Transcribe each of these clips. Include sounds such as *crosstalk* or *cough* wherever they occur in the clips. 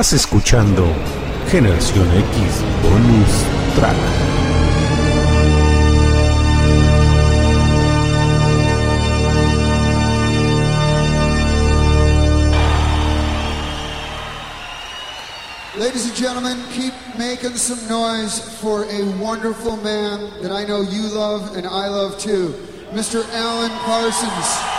Estás escuchando Generación X Bonus Track. Ladies and gentlemen, keep making some noise for a wonderful man that I know you love and I love too, Mr. Alan Parsons.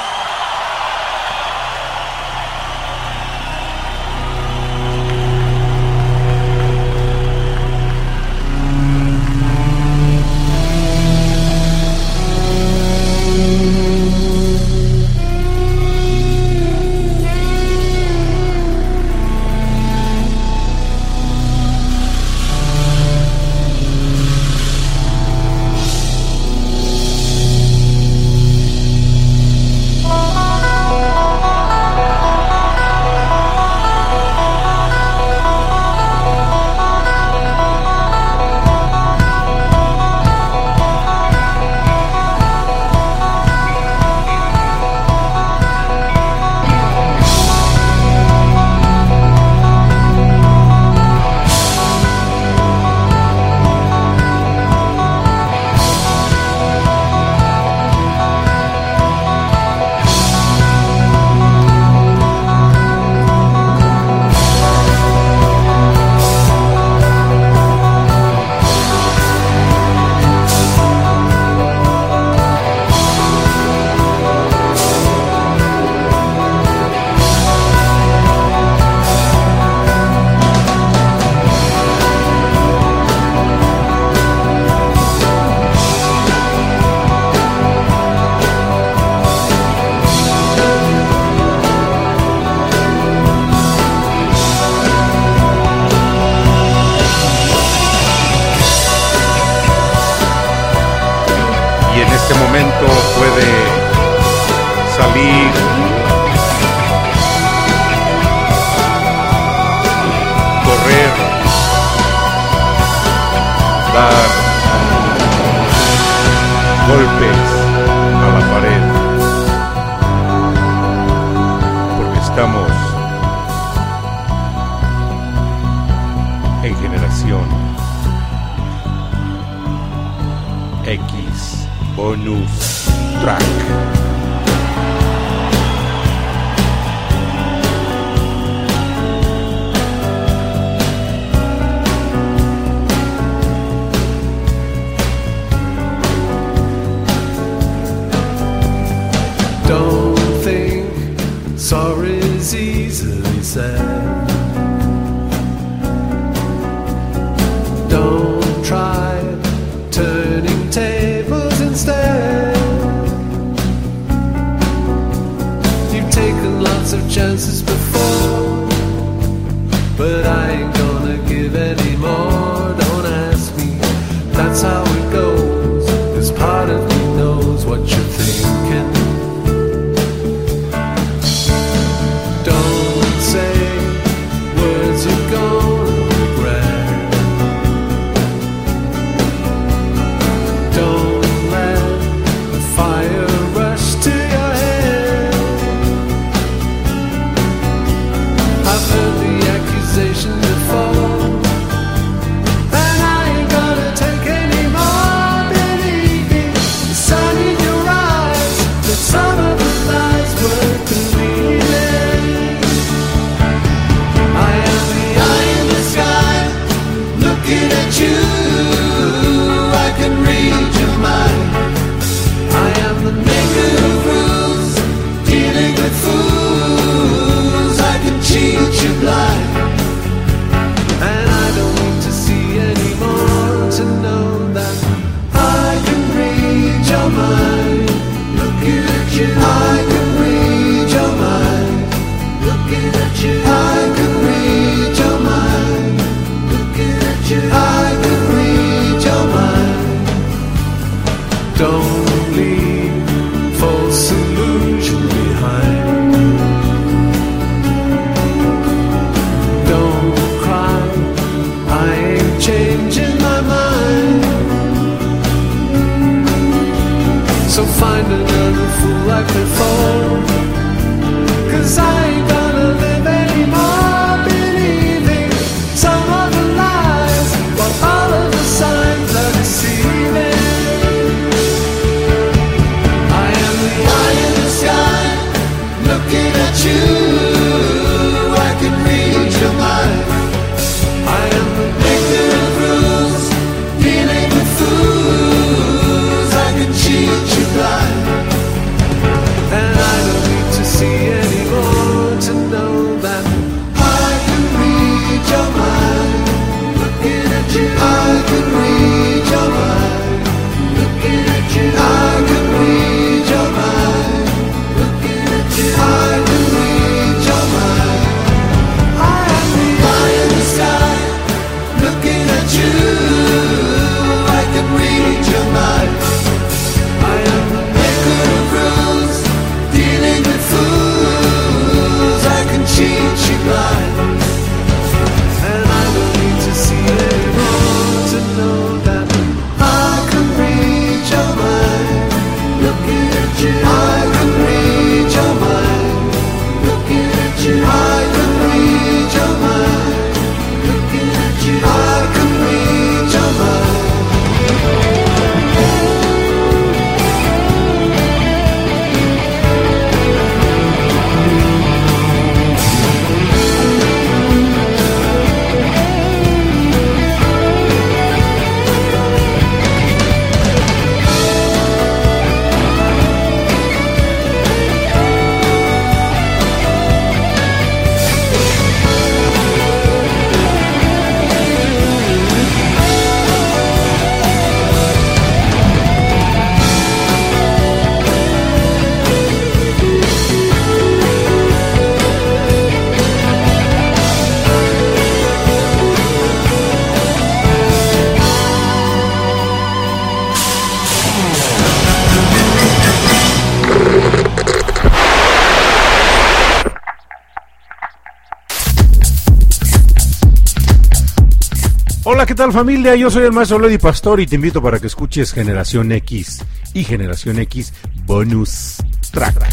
Hola, ¿qué tal familia? Yo soy el maestro Lady Pastor y te invito para que escuches Generación X y Generación X Bonus Track.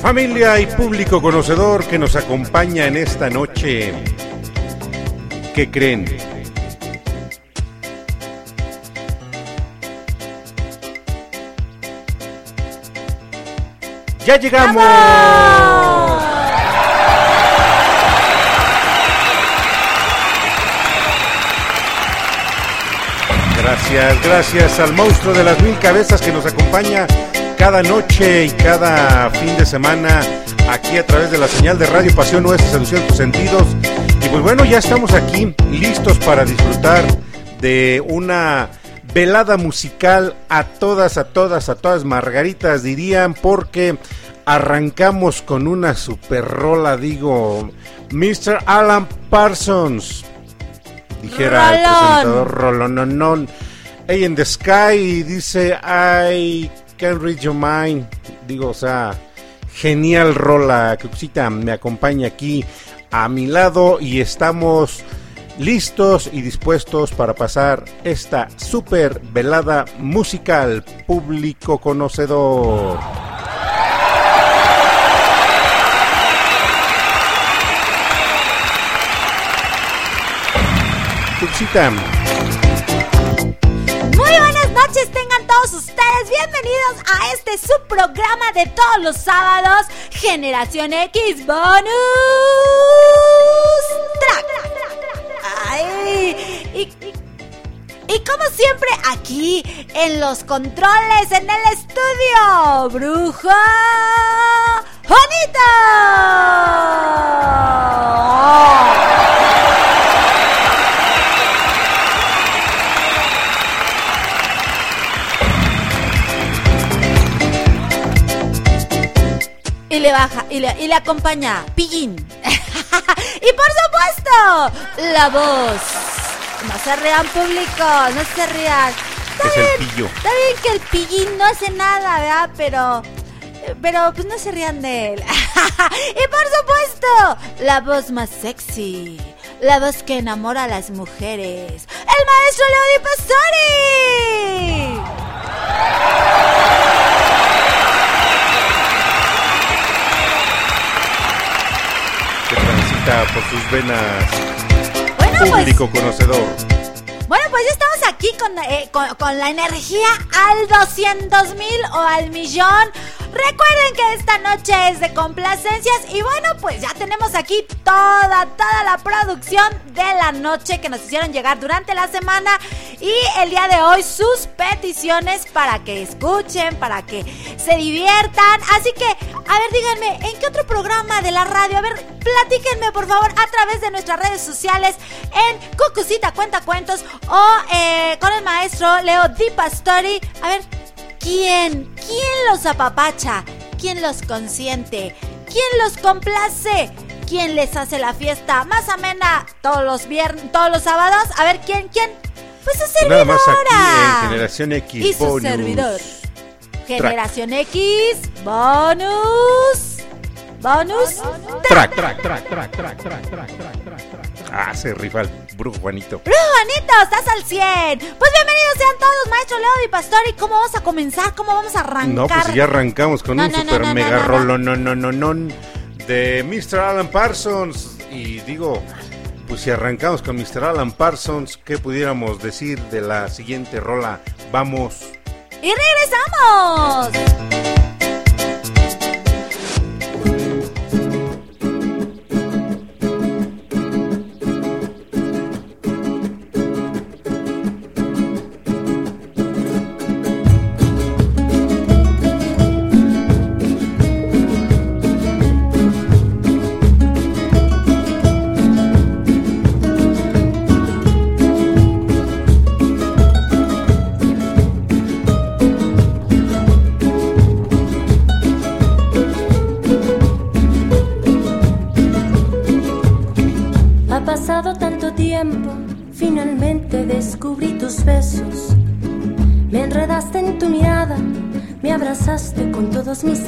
Familia y público conocedor que nos acompaña en esta noche, ¿qué creen? ¡Ya llegamos! Gracias, gracias al monstruo de las mil cabezas que nos acompaña cada noche y cada fin de semana aquí a través de la señal de Radio Pasión Nuestra Seducción tus sentidos. Y pues bueno, ya estamos aquí listos para disfrutar de una velada musical a todas, a todas, a todas margaritas dirían, porque arrancamos con una super rola, digo, Mr. Alan Parsons. Dijera el presentador Rolononon. Hey in the Sky dice I can read your mind. Digo, o sea, genial rola. Cuxita me acompaña aquí a mi lado y estamos listos y dispuestos para pasar esta super velada musical público conocedor. Cuxita, Muy buenas noches, tengan todos ustedes bienvenidos a este subprograma de todos los sábados, Generación X Bonus Track. Y, y como siempre, aquí en los controles, en el estudio, Bruja Juanita. Y le baja, y le, y le acompaña Pillín. *laughs* *laughs* y por supuesto, la voz. No se rían, público, no se rían. Está Es el bien, pillo. Está bien que el Pillín no hace nada, ¿verdad? Pero. Pero pues no se rían de él. *laughs* y por supuesto, la voz más sexy. La voz que enamora a las mujeres. ¡El maestro Leody Pastori! Por sus venas, Bueno, pues. público conocedor. Bueno, pues ya estamos aquí con, eh, con, con la energía al 200 mil o al millón. Recuerden que esta noche es de complacencias y bueno, pues ya tenemos aquí toda, toda la producción de la noche que nos hicieron llegar durante la semana y el día de hoy sus peticiones para que escuchen, para que se diviertan. Así que, a ver, díganme, ¿en qué otro programa de la radio? A ver, platíquenme por favor a través de nuestras redes sociales en Cucucita Cuenta Cuentos o eh, con el maestro Leo Di Pastori. A ver, ¿quién? ¿Quién los apapacha? ¿Quién los consiente? ¿Quién los complace? ¿Quién les hace la fiesta más amena todos los viernes, todos los sábados? A ver, ¿quién? ¿Quién? Pues su servidora. Nada Generación X. Y su bonus. servidor. Generación. X. Bonus. Bonus. Track, track, track, track, track, track, track. track. Ah, se rifa el brujo Juanito. Brujo Juanito, estás al 100. Pues bienvenidos sean todos, maestro Leo y Pastori. ¿Cómo vamos a comenzar? ¿Cómo vamos a arrancar? No, pues ya arrancamos con No, un no, super no, mega rolo no, no, no, no, de Mr. Alan Parsons. Y digo, pues si arrancamos con Mr. Alan Parsons, ¿qué pudiéramos decir de la siguiente rola? Vamos. Y regresamos.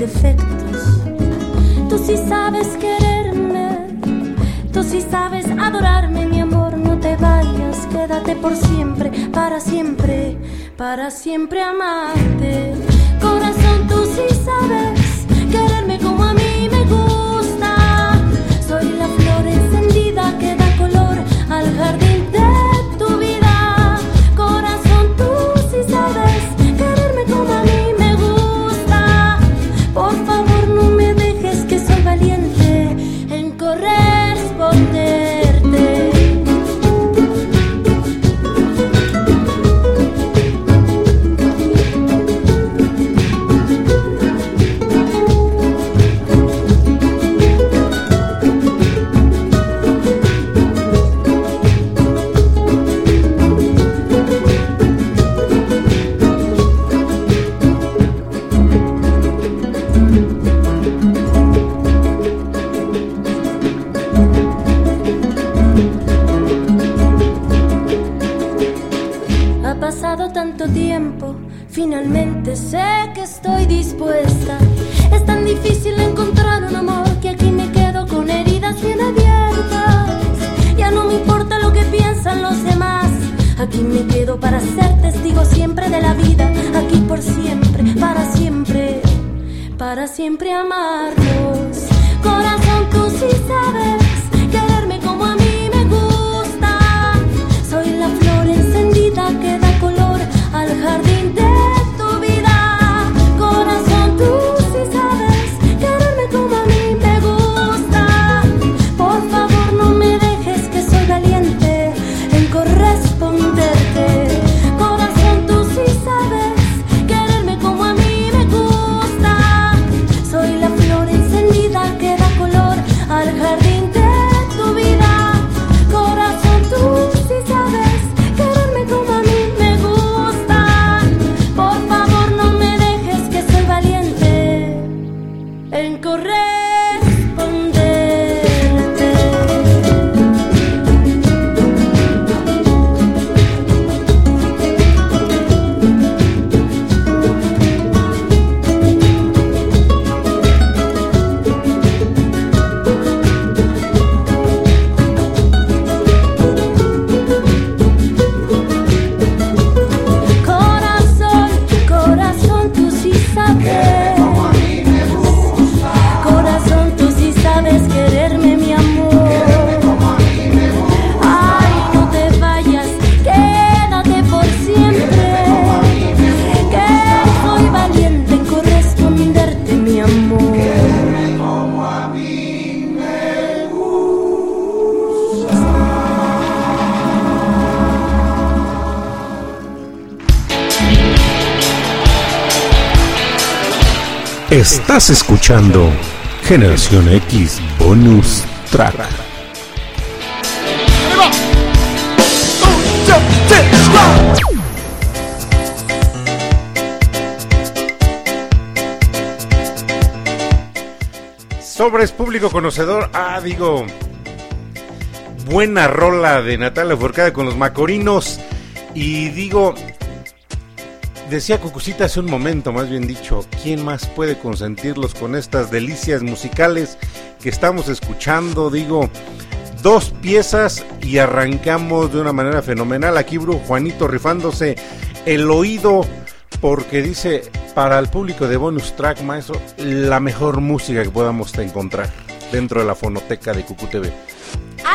Defectos. Tú sí sabes quererme, tú sí sabes adorarme, mi amor, no te vayas, quédate por siempre, para siempre, para siempre amarte. Corazón, tú sí sabes Estás escuchando Generación X Bonus Track. Sobres público conocedor. Ah, digo. Buena rola de Natalia Forcada con los Macorinos. Y digo. Decía Cucucita hace un momento, más bien dicho, ¿quién más puede consentirlos con estas delicias musicales que estamos escuchando? Digo, dos piezas y arrancamos de una manera fenomenal. Aquí Bru Juanito rifándose el oído porque dice para el público de bonus track, maestro, la mejor música que podamos encontrar dentro de la fonoteca de Cucu TV.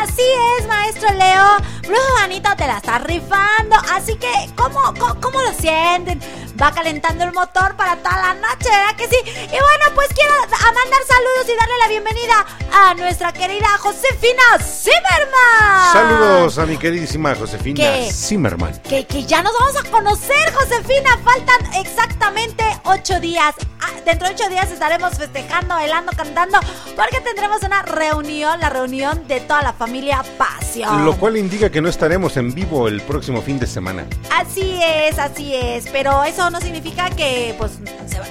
Así es, maestro Leo. Brujo Juanito te la está rifando. Así que, ¿cómo, cómo, cómo lo sienten? Va calentando el motor para toda la noche, ¿verdad que sí? Y bueno, pues quiero a mandar saludos y darle la bienvenida a nuestra querida Josefina Zimmerman. Saludos a mi queridísima Josefina ¿Qué? Zimmerman. Que, que ya nos vamos a conocer, Josefina. Faltan exactamente ocho días. Ah, dentro de ocho días estaremos festejando, bailando, cantando, porque tendremos una reunión, la reunión de toda la familia Pasión. Lo cual indica que no estaremos en vivo el próximo fin de semana. Así es, así es, pero eso no significa que pues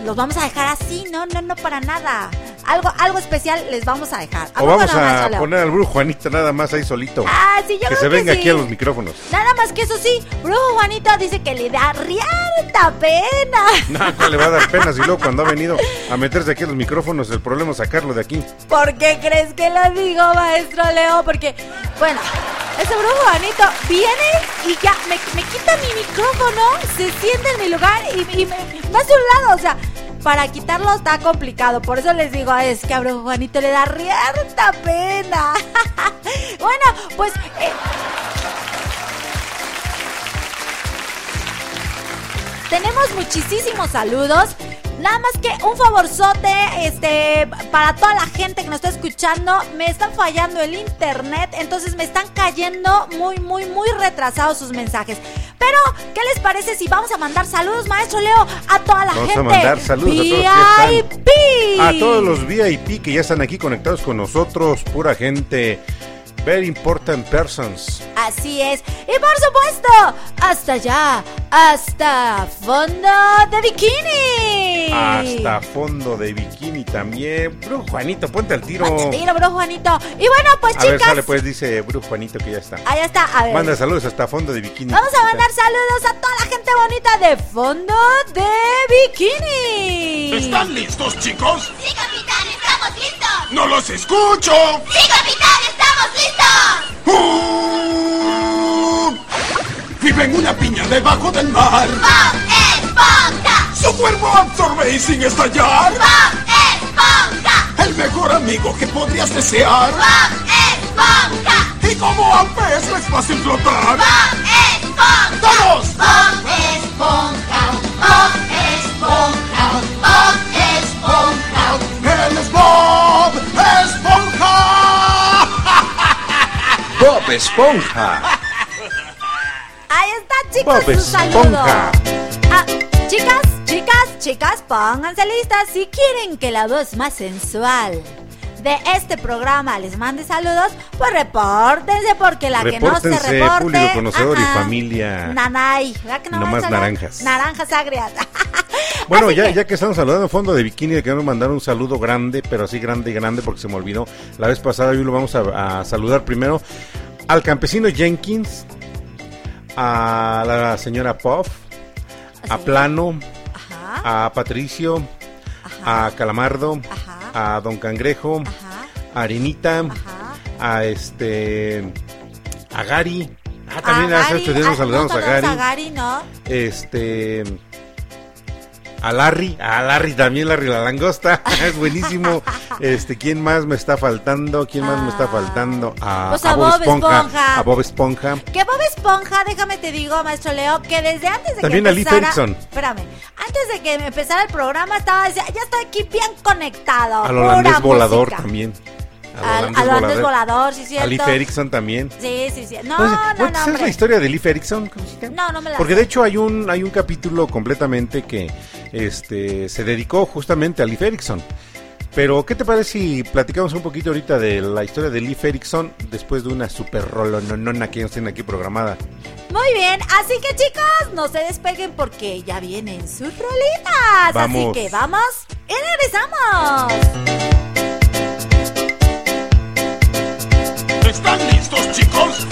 los vamos a dejar así, no, no, no para nada. algo, algo especial les vamos a dejar. ¿A O vamos no, a poner al brujo Juanito nada más ahí solito. Ah, sí, yo que creo se venga sí. aquí a los micrófonos. Nada más que eso sí, Brujo Juanito dice que le da riata pena. *laughs* No, ¿cuál le va a dar pena si luego cuando ha venido a meterse aquí a los micrófonos, el problema es sacarlo de aquí. ¿Por qué crees que lo digo, maestro Leo? Porque, bueno, ese brujo Juanito viene y ya me, me quita mi micrófono, se sienta en mi lugar y, me, me hace un lado. O sea, para quitarlo está complicado. Por eso les digo, es que a brujo Juanito le da riata pena. *laughs* bueno, pues... eh, Tenemos muchísimos saludos. Nada más que un favorzote, este, para toda la gente que nos está escuchando, me está fallando el internet, entonces me están cayendo muy, muy, muy retrasados sus mensajes. Pero, ¿qué les parece si vamos a mandar saludos, maestro Leo, a toda la Vamos a gente? mandar saludos a todos los que están- VIP. A todos los VIP que ya están aquí conectados con nosotros, pura gente. Very important persons. Así es. Y por supuesto, hasta allá, hasta fondo de bikini. Hasta fondo de bikini también. Brujo Juanito, ponte al tiro. Ponte tiro, bro, Juanito. Y bueno, pues A ver, chicas. sale pues, dice Brujo Juanito que ya está. Ahí está, a ver. Manda saludos hasta fondo de bikini. Vamos a mandar saludos a toda la gente bonita de fondo de bikini. ¿Están listos, chicos? Sí, capitán, estamos listos. ¡No los escucho! Sí, capitán, estamos listos. ¡Uh! Vive en una piña debajo del mar. Bob Esponja. Su cuerpo absorbe y sin estallar. Bob Esponja. El mejor amigo que podrías desear. Bob Esponja. Y como a pez es fácil flotar. Bob Esponja. ¡Todos! Bob Esponja. Bob Esponja. Bob Esponja. ¡Él es Bob Esponja! *laughs* Bob Esponja. Ahí está, chicos, Bob. Esponja. Ah, chicas, chicas, chicas, pónganse listas. Si quieren que la voz más sensual de este programa les mande saludos, pues repórtense porque la que no se reporte... público conocedor y familia. Nanay, ¿verdad que no Nomás naranjas. Naranjas agrias. *laughs* Bueno, ya, que- ya que estamos saludando fondo de bikini, quiero mandar un saludo grande, pero así grande y grande porque se me olvidó. La vez pasada hoy lo vamos a, a saludar primero al campesino Jenkins, a la señora Puff, a. Plano, Ajá, a Patricio, Ajá. a Calamardo, Ajá. A Don Cangrejo, ajá, a Arenita, ajá. a este, a Gary. Ah, también hace Gary, ocho días nos ah, saludamos a Gary. a Gary, ¿no? Este. A Larry, a Larry también, Larry la langosta, *laughs* es buenísimo. Este, ¿quién más me está faltando? ¿Quién más me está Ah, faltando? A, pues a Bob Esponja. A Bob Esponja. Que Bob Esponja, déjame te digo, maestro Leo, que desde antes de También que empezara... Ferguson. Espérame, antes de que empezara el programa estaba ya estoy aquí bien conectado. Al holandés volador música". también. Al, al holandés volador, sí, cierto. A Lee Ferguson también. Sí, sí, sí. No, no, ¿no ¿Sabes la historia de se llama? No, no me la Porque sé. de hecho hay un hay un capítulo completamente que este se dedicó justamente a Lee Ferguson. Pero ¿qué te parece si platicamos un poquito ahorita de la historia de Lee Ferguson después de una super rolononona que ellos tienen aquí programada? Muy bien, así que chicos, no se despeguen porque ya vienen sus rolitas. Así Vamos. que vamos y regresamos. ¿Están listos, chicos?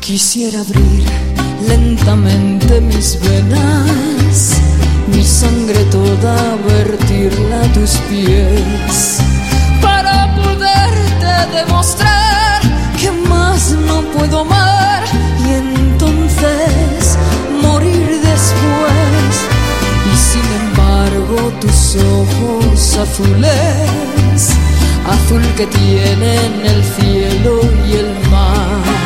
Quisiera abrir lentamente mis venas, mi sangre toda vertirla a tus pies, demostrar que más no puedo amar y entonces morir después. Y sin embargo tus ojos azules, azul que tienen el cielo y el mar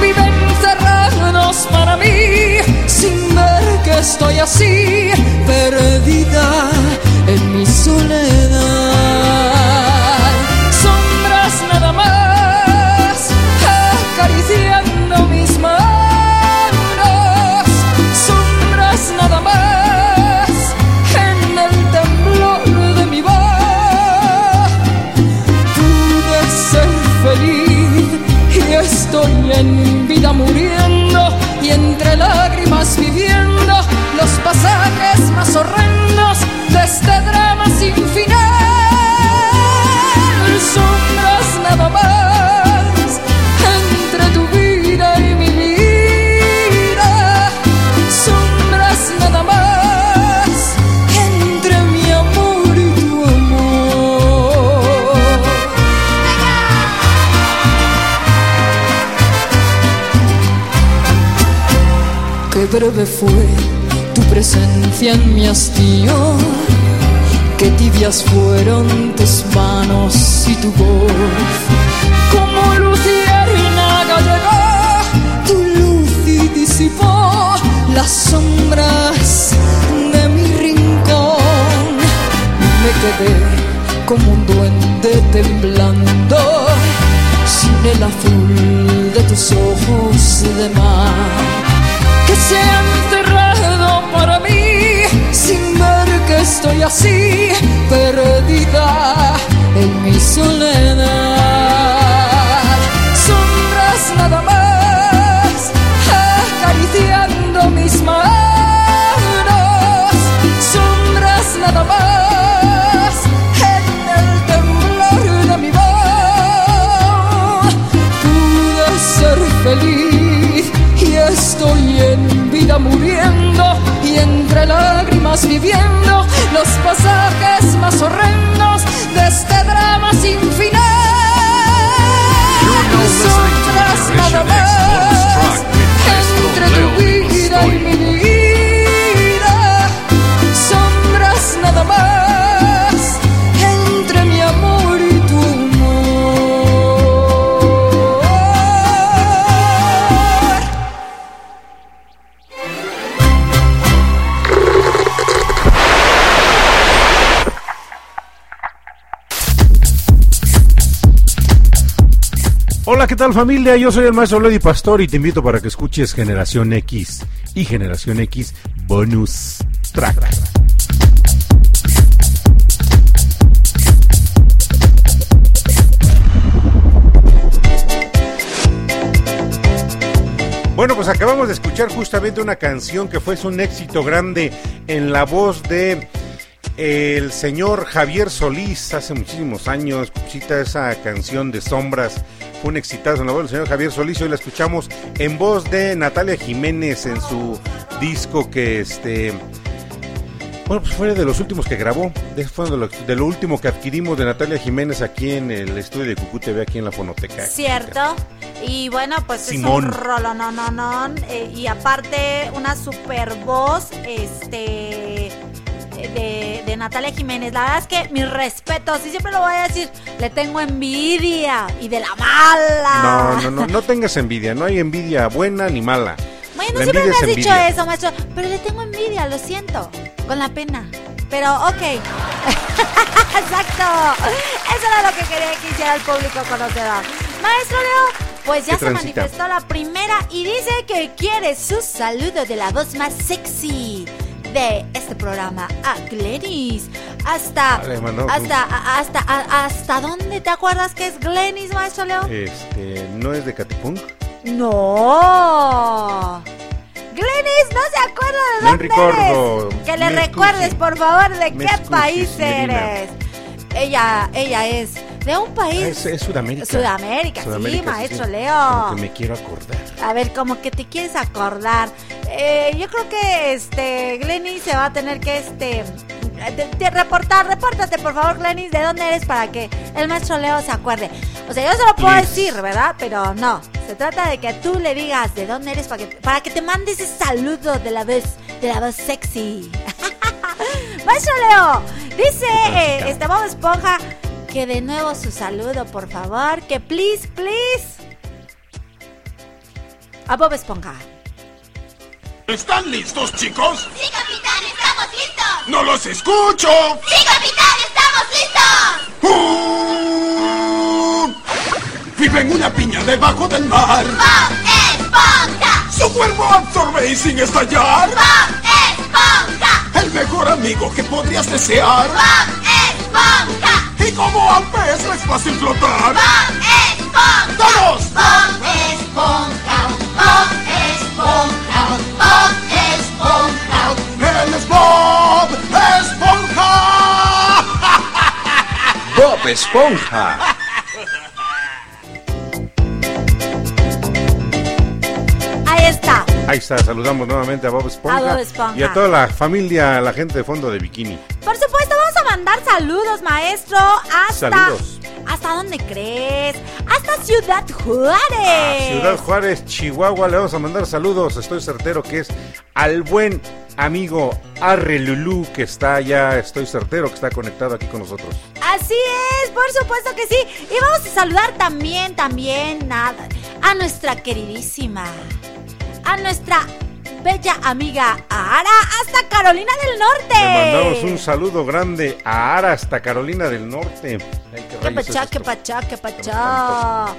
viven cerrados para mí, sin ver que estoy así, perdida en mi soledad. En vida muriendo y entre lágrimas viviendo los pasajes más horrendos de este drama sin final. Sombras nada más breve fue tu presencia en mi hastío, qué tibias fueron tus manos y tu voz. Como luciérnaga llegó tu luz y disipó las sombras de mi rincón. Me quedé como un duende temblando sin el azul de tus ojos de mar que se han cerrado para mí. Sin ver que estoy así perdida en mi soledad. Sombras nada más acariciando mis manos, sombras nada más muriendo y entre lágrimas viviendo los pasajes más horrendos de este drama sin final. Sombras nada más Hola, ¿qué tal familia? Yo soy el maestro Lady Pastor y te invito para que escuches Generación X y Generación X Bonus Track. Bueno, pues acabamos de escuchar justamente una canción que fue un éxito grande en la voz de el señor Javier Solís hace muchísimos años. Cita esa canción de Sombras. Fue un exitazo en la voz del señor Javier Solís. Hoy la escuchamos en voz de Natalia Jiménez en su disco que este. Bueno, pues fue de los últimos que grabó. de- Fue de lo, de lo último que adquirimos de Natalia Jiménez aquí en el estudio de Cucú TV, aquí en la Fonoteca. Cierto. Y bueno, pues Simón. es un rolo, no, no, no. eh, y aparte, una super voz, este. De, de Natalia Jiménez. La verdad es que mis respetos, y siempre lo voy a decir, le tengo envidia y de la mala. No, no, no, no tengas envidia. No hay envidia buena ni mala. Bueno, La siempre me envidia has es dicho envidia. eso, maestro. Pero le tengo envidia, lo siento. Con la pena. Pero, ok. *laughs* Exacto. Eso era lo que quería que hiciera el público conocedor. Maestro Leo, pues ya ¿Qué se transita? manifestó la primera y dice que quiere su saludo de la voz más sexy de este programa a Glenis. Hasta, Vale, mano, hasta, a- hasta, a- hasta dónde te acuerdas que es Glenis, maestro Leo? Este, ¿no es de Catipunk? No. Glenis no se acuerda de dónde eres. Que le recuerdes, por favor, de qué país eres. Ella, ella es de un país. Ah, es, es Sudamérica. Sudamérica, sí, maestro Leo. Como que me quiero acordar. A ver, como que te quieres acordar. Eh, yo creo que este Glenis se va a tener que este reportar, repórtate por favor, Glenis, de dónde eres para que el maestro Leo se acuerde. O sea, yo se lo puedo Please. decir, ¿verdad? Pero no. Se trata de que tú le digas de dónde eres para que, para que te mande ese saludo de la voz, de la voz sexy. *laughs* maestro Leo, dice eh, este Bob Esponja que de nuevo su saludo, por favor. Que please, please. A Bob Esponja. ¿Están listos, chicos? Sí, capitán, estamos listos. ¡No los escucho! Sí, capitán, estamos listos. ¡Uh! Vive en una piña debajo del mar. Bob Esponja. Su cuerpo absorbe y sin estallar. ¡Bob Esponja! El mejor amigo que podrías desear. ¡Bob Esponja! Y como al pez es fácil flotar. ¡Bob Esponja! ¡Todos! ¡Bob Esponja! ¡Bob Esponja! ¡Bob Esponja! ¡Él es Bob Esponja! ¡Bob Esponja! Ahí está, saludamos nuevamente a Bob Esponja, A Bob Esponja. y a toda la familia, la gente de fondo de bikini. Por supuesto, vamos a mandar saludos, maestro. Hasta. Saludos. ¿Hasta dónde crees? Hasta Ciudad Juárez. A Ciudad Juárez, Chihuahua, le vamos a mandar saludos, estoy certero que es al buen amigo Arre Lulú que está allá, estoy certero que está conectado aquí con nosotros. Así es, por supuesto que sí. Y vamos a saludar también, también a, a nuestra queridísima, a nuestra bella amiga Ara hasta Carolina del Norte. Le mandamos un saludo grande a Ara hasta Carolina del Norte. Ay, qué es pachá, esto. que pachá, que pachá.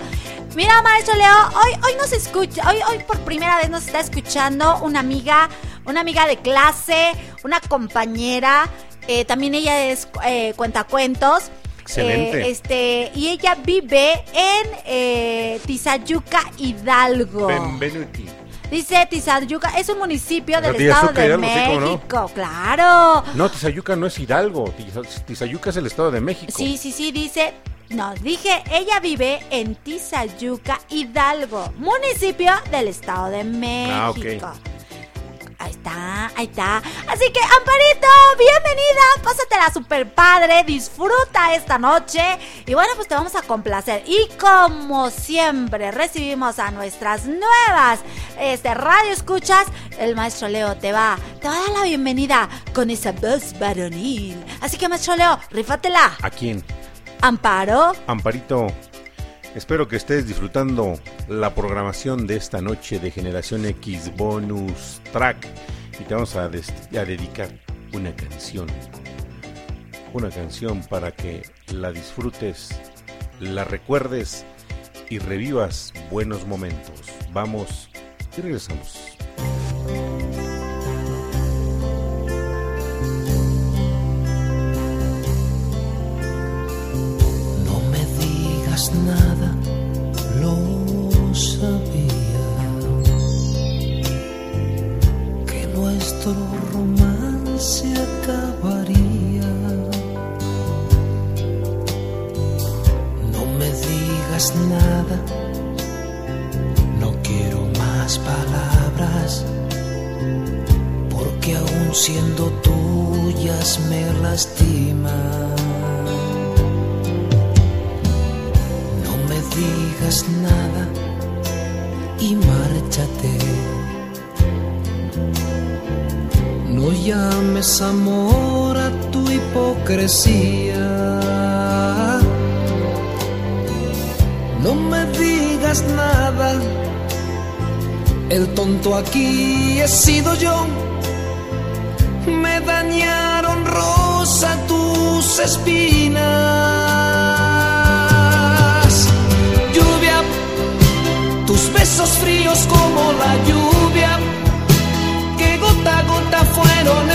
Mira, maestro Leo, hoy, hoy nos escucha, hoy, hoy por primera vez nos está escuchando una amiga, una amiga de clase, una compañera, eh, también ella es eh, cuentacuentos. Excelente. Eh, este, y ella vive en eh, Tizayuca, Hidalgo. Benvenuti. Dice Tizayuca, es un municipio del estado de Hidalgo, sí, ¿cómo no? México, claro. No, Tizayuca no es Hidalgo, Tiza- Tizayuca es el estado de México. Sí, sí, sí, dice. No, dije, ella vive en Tizayuca, Hidalgo, municipio del Estado de México. Ah, ok. Ahí está, ahí está. Así que, Amparito, bienvenida. Pásatela super padre. Disfruta esta noche. Y bueno, pues te vamos a complacer. Y como siempre, recibimos a nuestras nuevas este, radio escuchas. El maestro Leo te va, te va a dar la bienvenida con esa voz varonil. Así que, maestro Leo, rífatela. ¿A quién? Amparo. Amparito, espero que estés disfrutando la programación de esta noche de Generación X Bonus Track y te vamos a, a dedicar una canción. Una canción para que la disfrutes, la recuerdes y revivas buenos momentos. Vamos y regresamos. Digas nada, lo sabía. Que nuestro romance acabaría. No me digas nada, no quiero más palabras. Porque aún siendo tuyas me lastiman. Digas nada y márchate. No llames amor a tu hipocresía. No me digas nada. El tonto aquí he sido yo. Me dañaron rosa tus espinas. Besos fríos como la lluvia, que gota a gota fueron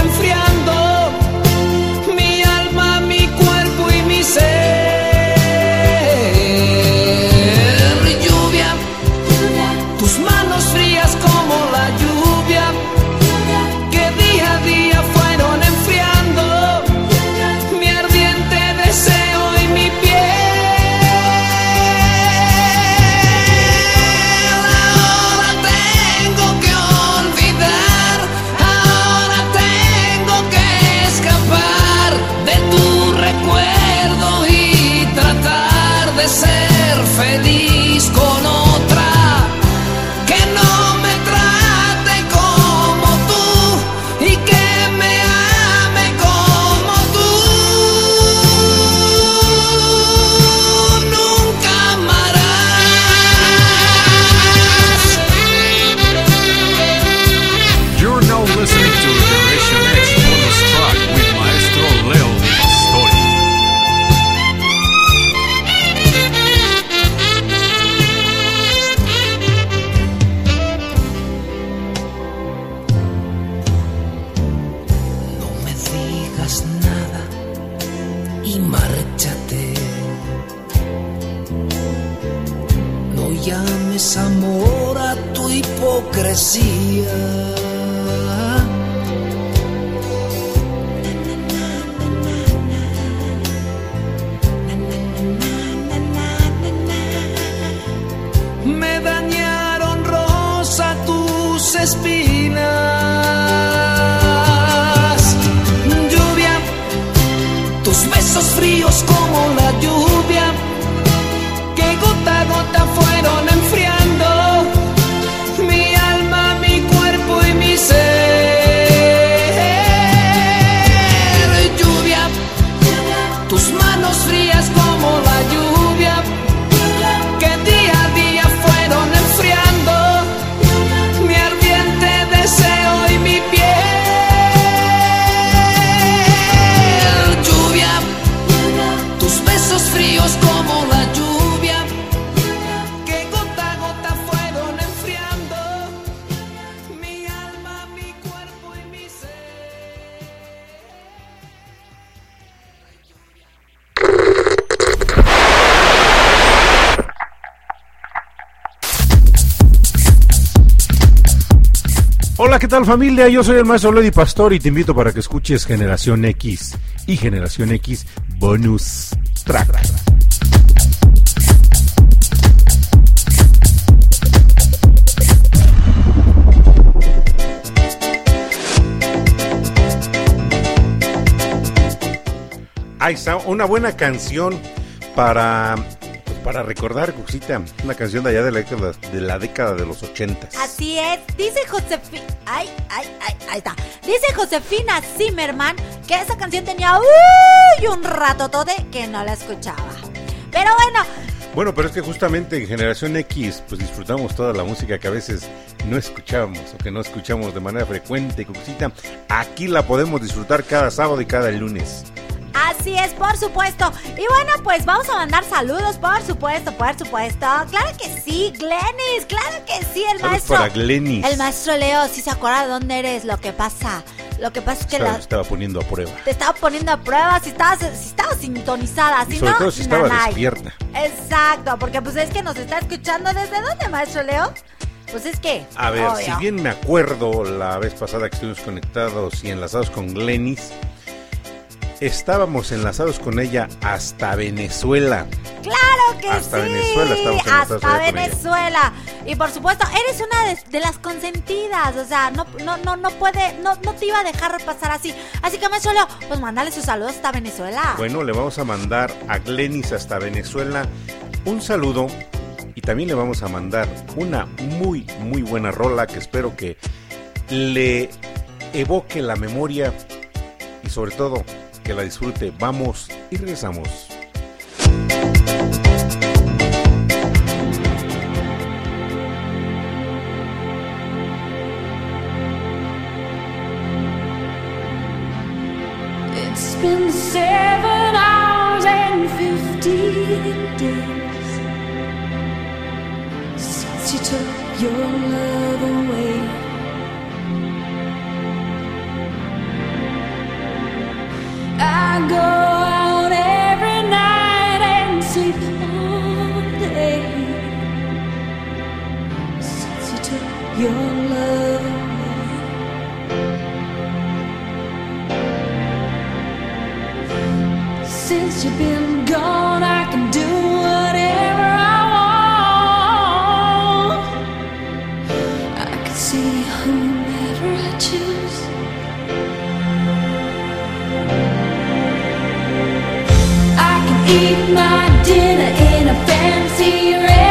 tal familia? Yo soy el maestro Lady Pastor y te invito para que escuches Generación X y Generación X Bonus Track. Ahí está, una buena canción para, para recordar, Cuxita, una canción de allá de la década de, la década de los ochentas. Así es, dice Josefina. Ay, ay, ay, ahí está. Dice Josefina Zimmerman que esa canción tenía uy, un rato todo que no la escuchaba. Pero bueno, Bueno, pero es que justamente en Generación X, pues disfrutamos toda la música que a veces no escuchamos o que no escuchamos de manera frecuente, Cuxita. Aquí la podemos disfrutar cada sábado y cada lunes. Así es, por supuesto. Y bueno, pues vamos a mandar saludos, por supuesto, por supuesto. Claro que sí, Glenis, claro que sí, el maestro. para Glenis. El maestro Leo, si se acuerda de dónde eres, lo que pasa. Lo que pasa es que Estaba, la- estaba poniendo a prueba. te estaba poniendo a prueba si estabas, si estabas sintonizada, si sobre no, todo si estaba nanay. despierta. Exacto, porque pues es que nos está escuchando desde dónde, maestro Leo. Pues es que. A ver, obvio. si bien me acuerdo la vez pasada que estuvimos conectados y enlazados con Glenis, estábamos enlazados con ella hasta Venezuela. Claro que Hasta sí. Venezuela estamos enlazados Hasta allá con ella. Venezuela. Y por supuesto, eres una de, de las consentidas. O sea, no, no, no, no puede, no, no te iba a dejar pasar así. Así que maestro Leo, pues mándale sus saludos hasta Venezuela. Bueno, le vamos a mandar a Glenis hasta Venezuela un saludo y también le vamos a mandar una muy, muy buena rola que espero que le evoque la memoria y sobre todo que la disfrute. Vamos y regresamos. It's been seven hours and fifteen days since you took your love away. Since you took your love away. Since you've been eat my dinner in a fancy restaurant,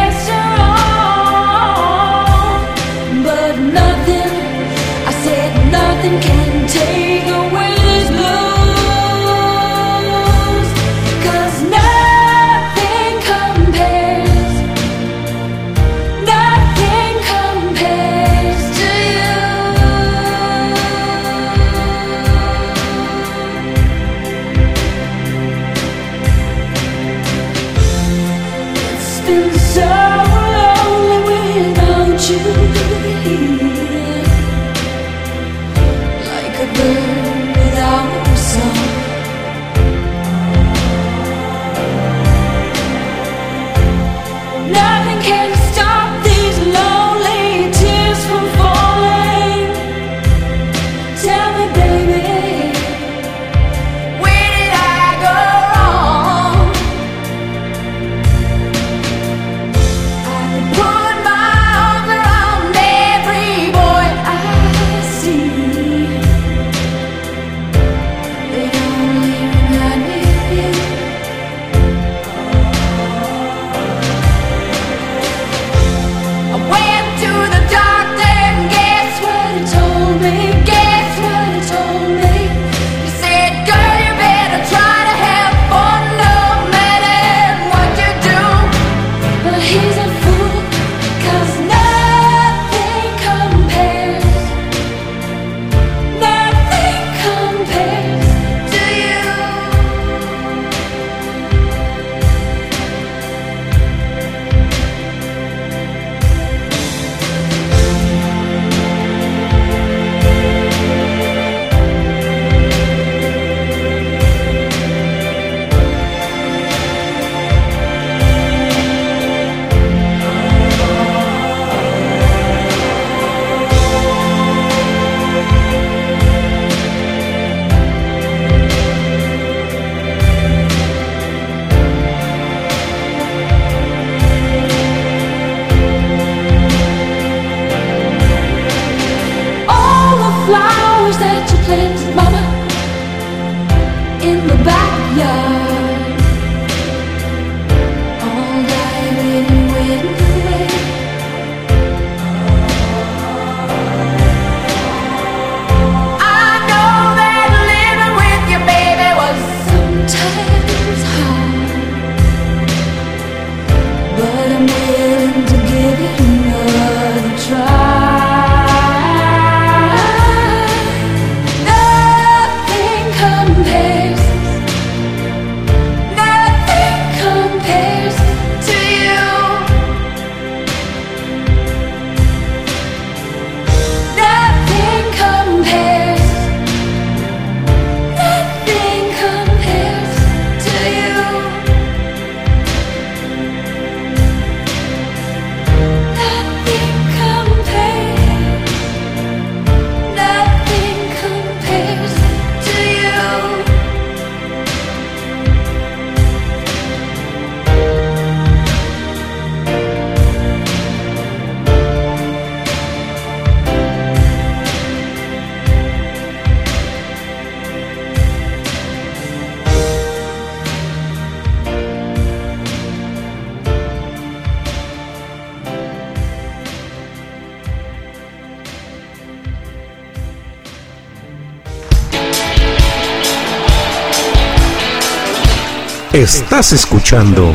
Estás escuchando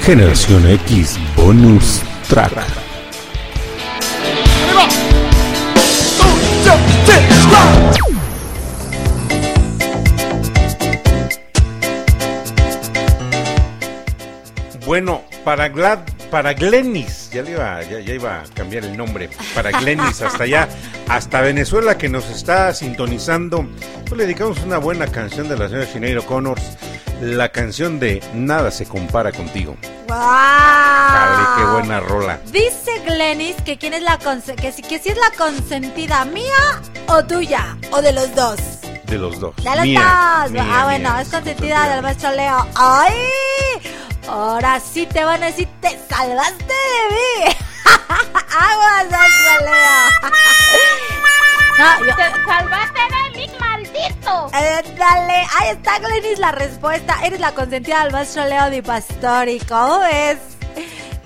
Generación X Bonus Track. Bueno, para Glad, para Glenis, ya, le iba, ya, iba a cambiar el nombre, para Glenis, hasta allá, hasta Venezuela que nos está sintonizando, pues le dedicamos una buena canción de la señora Sinead Connors, la canción de Nada se compara contigo. Dale, qué ¡Wow! buena rola. Dice Glenis que quién es la que si, que si es la consentida mía o tuya o de los dos. De los dos. De los Mía, dos. mía, ah, bueno, es consentida del maestro Leo. ¡Ay! Ahora sí te van a decir, te salvaste ahí está Glenis la respuesta. Eres la consentida del maestro Leo Di Pastori. ¿Cómo ves?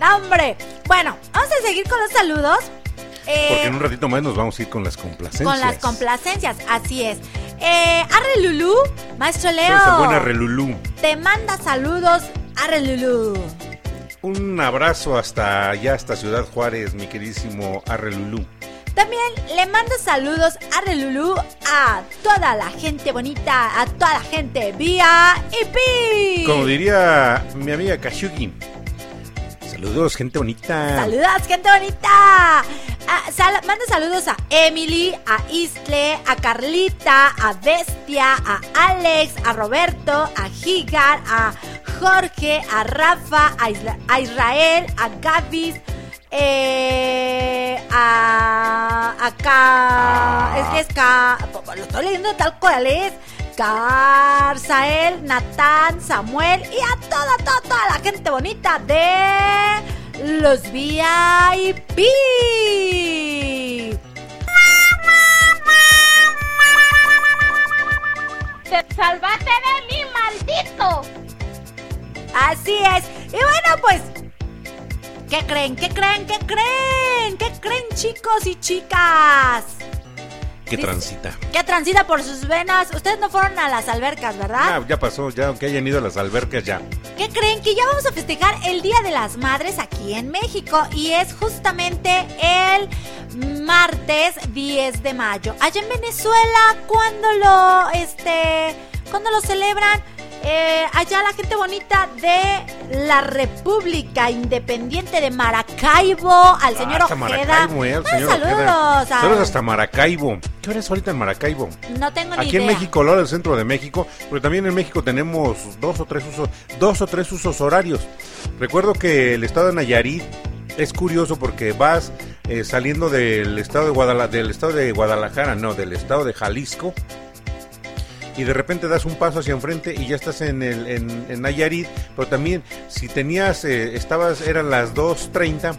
No, hombre. Bueno, vamos a seguir con los saludos. Eh, Porque en un ratito más nos vamos a ir con las complacencias. con las complacencias, así es. Eh, Arre Lulú, maestro Leo. Esa buena relulú. Te manda saludos, Arre Lulú. Un abrazo hasta allá, hasta Ciudad Juárez, mi queridísimo Arrelulú. También le mando saludos a Relulú a toda la gente bonita, a toda la gente vía IP. Como diría mi amiga Kashugi. Saludos, gente bonita. Saludos, gente bonita. Ah, sal- manda saludos a Emily, a Isle, a Carlita, a Bestia, a Alex, a Roberto, a Gigar, a Jorge, a Rafa, a, Isla- a Israel, a Gavis, eh, a acá, es que es Ca- lo estoy leyendo tal cual es. Carzael, Natán, Samuel y a toda, toda, toda la gente bonita de los VIP. Te salvaste de mí, maldito. Así es. Y bueno, pues, ¿qué creen? ¿Qué creen? ¿Qué creen? ¿Qué creen, chicos y chicas? Dice- transita. ¿Qué transita por sus venas? Ustedes no fueron a las albercas, ¿verdad? Ah, ya pasó, ya aunque hayan ido a las albercas, ya. ¿Qué creen? Que ya vamos a festejar el Día de las Madres aquí en México y es justamente el martes 10 de mayo. Allá en Venezuela, ¿cuándo lo, este, cuándo lo celebran? Eh, allá la gente bonita de la República Independiente de Maracaibo, al señor Ah, hasta Ojeda. Maracaibo, eh, al Ah, señor saludos. Ojeda. al- Saludos hasta Maracaibo. ¿Qué hora es ahorita en Maracaibo? No tengo ni Aquí en. México, lo del centro de México, pero también en México tenemos dos o tres usos, dos o tres usos horarios. Recuerdo que el estado de Nayarit es curioso porque vas eh, saliendo del estado de Guadalajara, del estado de Guadalajara, no, del estado de Jalisco. Y de repente das un paso hacia enfrente y ya estás en, el, en, en Nayarit. Pero también, si tenías, eh, estabas, eran las 2.30,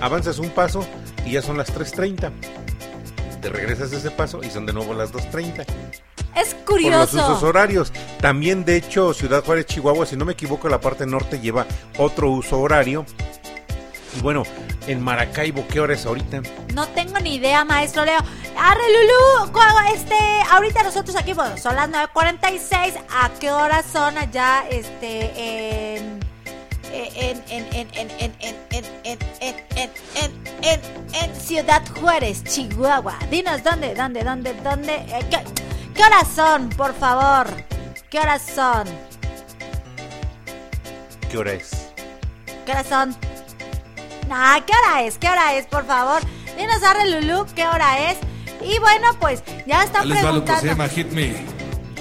avanzas un paso y ya son las 3.30. Te regresas ese paso y son de nuevo las 2.30 Es por los usos curioso. horarios. También, de hecho, Ciudad Juárez, Chihuahua, si no me equivoco, la parte norte lleva otro uso horario. Y bueno, en Maracaibo, ¿qué hora es ahorita? No tengo ni idea, maestro Leo. Arre, Lulú, este, ahorita nosotros aquí, bueno, son las 9.46. ¿A qué hora son allá, este, en... En, en, en, en, en, en, en, en, en Ciudad Juárez, Chihuahua. Dinos dónde, dónde, dónde, dónde. Eh, ¿qué, ¿Qué horas son, por favor? ¿Qué horas son? ¿Qué hora es? ¿Qué hora son? Ah, ¿qué hora es? ¿Qué hora es, por favor? Dinos, Arre Lulú, ¿qué hora es? Y bueno, pues ya están Les va lo que se preguntando. llama Hit Me.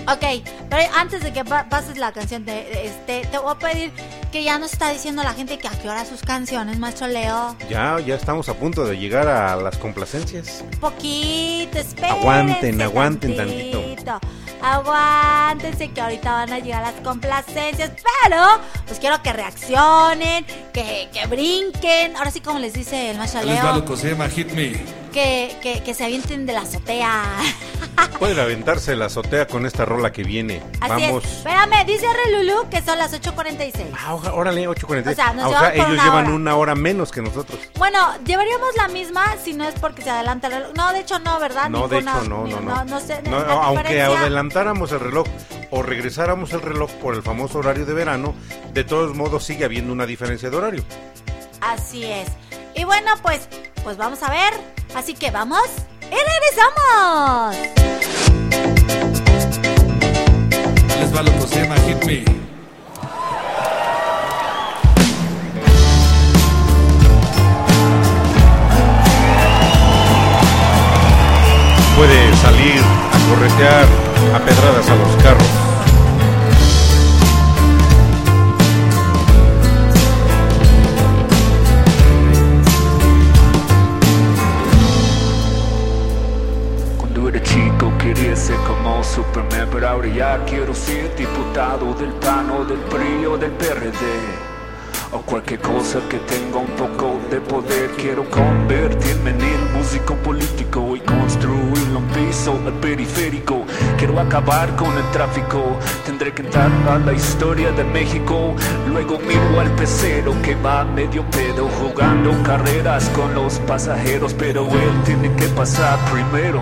Ok, pero antes de que pa- pases la canción, te, este, te voy a pedir que ya nos está diciendo la gente que a qué hora sus canciones, maestro Leo. Ya, ya estamos a punto de llegar a las complacencias. Un poquito, espérense Aguanten, aguanten tantito. Aguántense que ahorita van a llegar las complacencias, pero pues quiero que reaccionen, que, que brinquen. Ahora sí, como les dice el maestro Les va Leo, lo que se llama Hit Me. que, que, que se avienten de la azotea. *laughs* Pueden aventarse la azotea con esta rola que viene. Así Vamos. es. Espérame, dice Relulú que son las 8.46. Ah, órale, 8.46. O sea, nos Ah, llevamos por ellos una llevan hora. una hora menos que nosotros. Bueno, llevaríamos la misma si no es porque se adelanta el reloj. No, de hecho no, ¿verdad? No, de hecho, no, ni- no, no. no sé, No, la aunque diferencia- adelantáramos el reloj o regresáramos el reloj por el famoso horario de verano, de todos modos sigue habiendo una diferencia de horario. Así es. Y bueno, pues, pues vamos a ver. Así que vamos y regresamos. Les va llama Hit Me. Puede salir a corretear a pedradas a los carros. Cuando era chico quería ser como Superman, pero ahora ya quiero ser diputado del PAN del PRI o del PRD. O cualquier cosa que tenga un poco Quiero convertirme en el músico político Y construir un piso al periférico. Quiero acabar con el tráfico. Tendré que entrar a la historia de México. Luego miro al pecero que va medio pedo Jugando carreras con los pasajeros Pero él tiene que pasar primero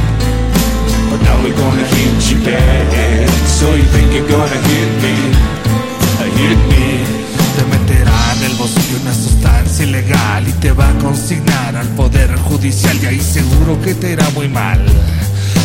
now we're gonna hit you back So you think you're gonna hit me Hit me. Te meterá en el bolsillo una sustancia ilegal y te va a consignar al poder judicial y ahí seguro que te irá muy mal.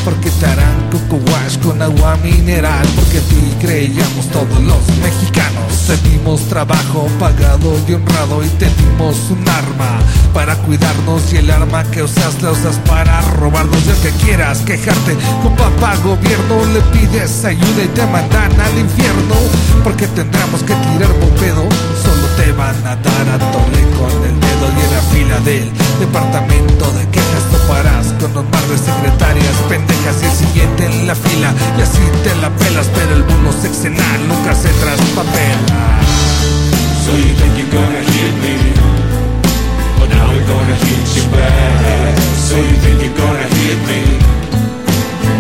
Porque te harán coco wash con agua mineral Porque a ti creíamos todos los mexicanos. Te dimos trabajo pagado y honrado Y te dimos un arma para cuidarnos Y el arma que usas la usas para robarnos. Y que quieras quejarte con papá gobierno Le pides ayuda y te mandan al infierno Porque tendremos que tirar Solo te van a dar a tole con el dedo Y en la fila del departamento de quejas toparás Con un mar de secretarias pendejas y el siguiente en la fila Y así te la pelas pero el mundo sexenal nunca se traspapela. So you think you're gonna hit me. But now we're gonna hit you back So you think you're gonna hit me.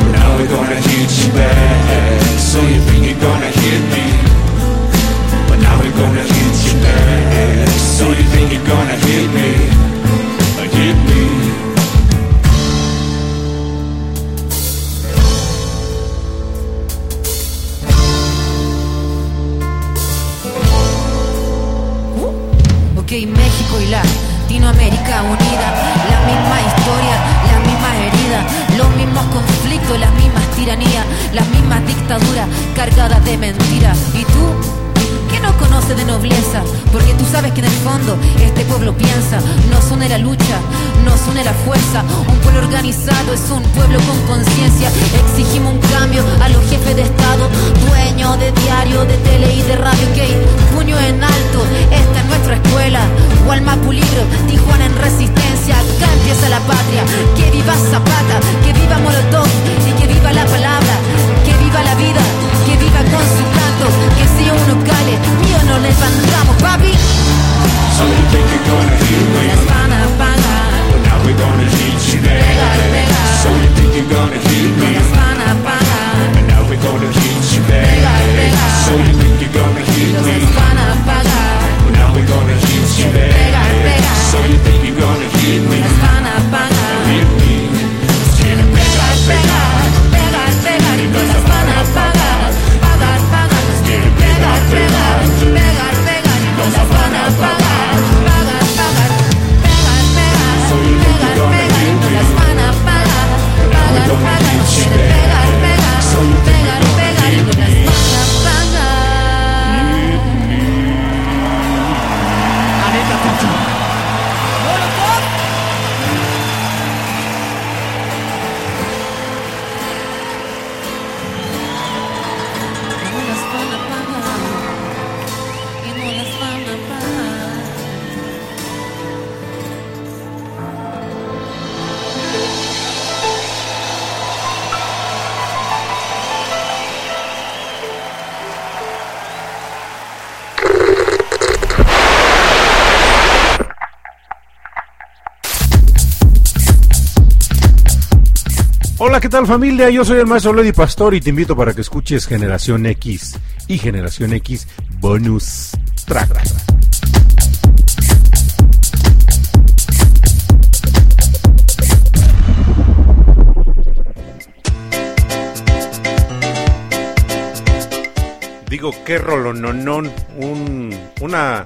But now we're gonna hit you back So you think you're gonna hit me But now we're gonna hit you So you think you're gonna hit me Hit me. Ok, México y Latinoamérica unida, la misma historia, la misma herida, los mismos conflictos, las mismas tiranías, las mismas dictaduras cargadas de mentiras. ¿Y tú? ¿Qué no conoce de nobleza? Porque tú sabes que en el fondo este pueblo piensa, nos une la lucha, nos une la fuerza. Un pueblo organizado es un pueblo con conciencia. Exigimos un cambio a los jefes de Estado, dueños de diario, de tele y de radio. Que puño en alto, esta es nuestra escuela. Libro, Tijuana en resistencia. Acá empieza la patria. Que viva Zapata, que viva Molotov y que viva la palabra. Que viva la vida, que viva con su se uno cale, io non le fanno papi. So you think you're gonna heal me? Spana, spana. But now we're gonna heal you back. So you think you're gonna heal me? Spana, spana. And now we're gonna heal you back. So you think you're gonna heal me? Spana, spana. Well now we're gonna hit you back. So you think you're gonna hit me? Spana, spana. Hit me. Spana, spana. Spana, spana. Spana, spana. ¿Qué tal familia? Yo soy el maestro Lady Pastor y te invito para que escuches Generación X y Generación X Bonus Track. Digo, qué rolononón, un, una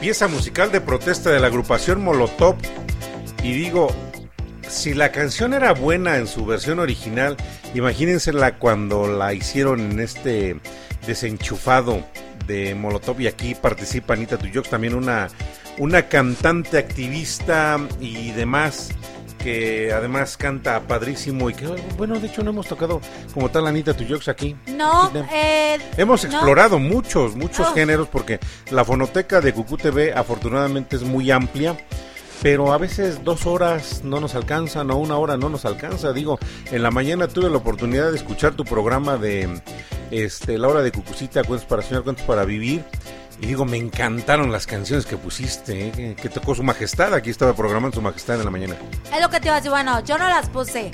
pieza musical de protesta de la agrupación Molotov. Y digo, si la canción era buena en su versión original, imagínensela cuando la hicieron en este desenchufado de Molotov y aquí participa Anita Tuyox, también una, una cantante activista y demás que además canta padrísimo y que bueno de hecho no hemos tocado como tal Anita Tuyox aquí No, eh, Hemos no. explorado muchos, muchos Oh. géneros porque la fonoteca de Cucú TV afortunadamente es muy amplia, pero a veces dos horas no nos alcanzan o una hora no nos alcanza. Digo, en la mañana tuve la oportunidad de escuchar tu programa de este, la hora de Cucucita, Cuentos para Soñar, Cuentos para Vivir. Y digo, me encantaron las canciones que pusiste, ¿eh? que, tocó Su Majestad. Aquí estaba programando Su Majestad en la mañana. Es lo que te iba a decir, bueno, yo no las puse.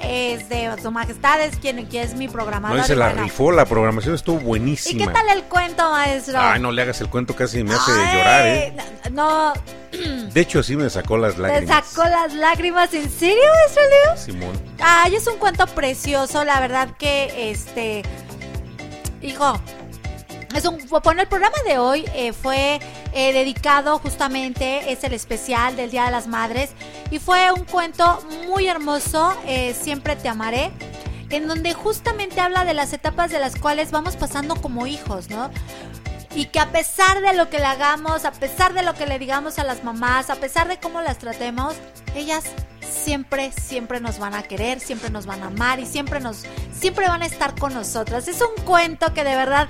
Este, su majestad es quien, quien es mi programador. No, y se y la rifó, la programación estuvo ¿Y buenísima. qué tal el cuento, maestro? Ay, no le hagas el cuento, casi me hace Ay, llorar, ¿eh? No, *clears throat* De hecho, sí me sacó las te lágrimas. sacó las lágrimas, ¿en serio, maestro Leo? Simón. Ay, es un cuento precioso, la verdad que, este, hijo, es un, bueno, el programa de hoy eh, fue eh, dedicado justamente, es el especial del Día de las Madres, y fue un cuento muy hermoso, eh, Siempre te amaré, en donde justamente habla de las etapas de las cuales vamos pasando como hijos, ¿no? Y que a pesar de lo que le hagamos, a pesar de lo que le digamos a las mamás, a pesar de cómo las tratemos, ellas siempre, siempre nos van a querer, siempre nos van a amar y siempre nos, siempre van a estar con nosotras. Es un cuento que de verdad,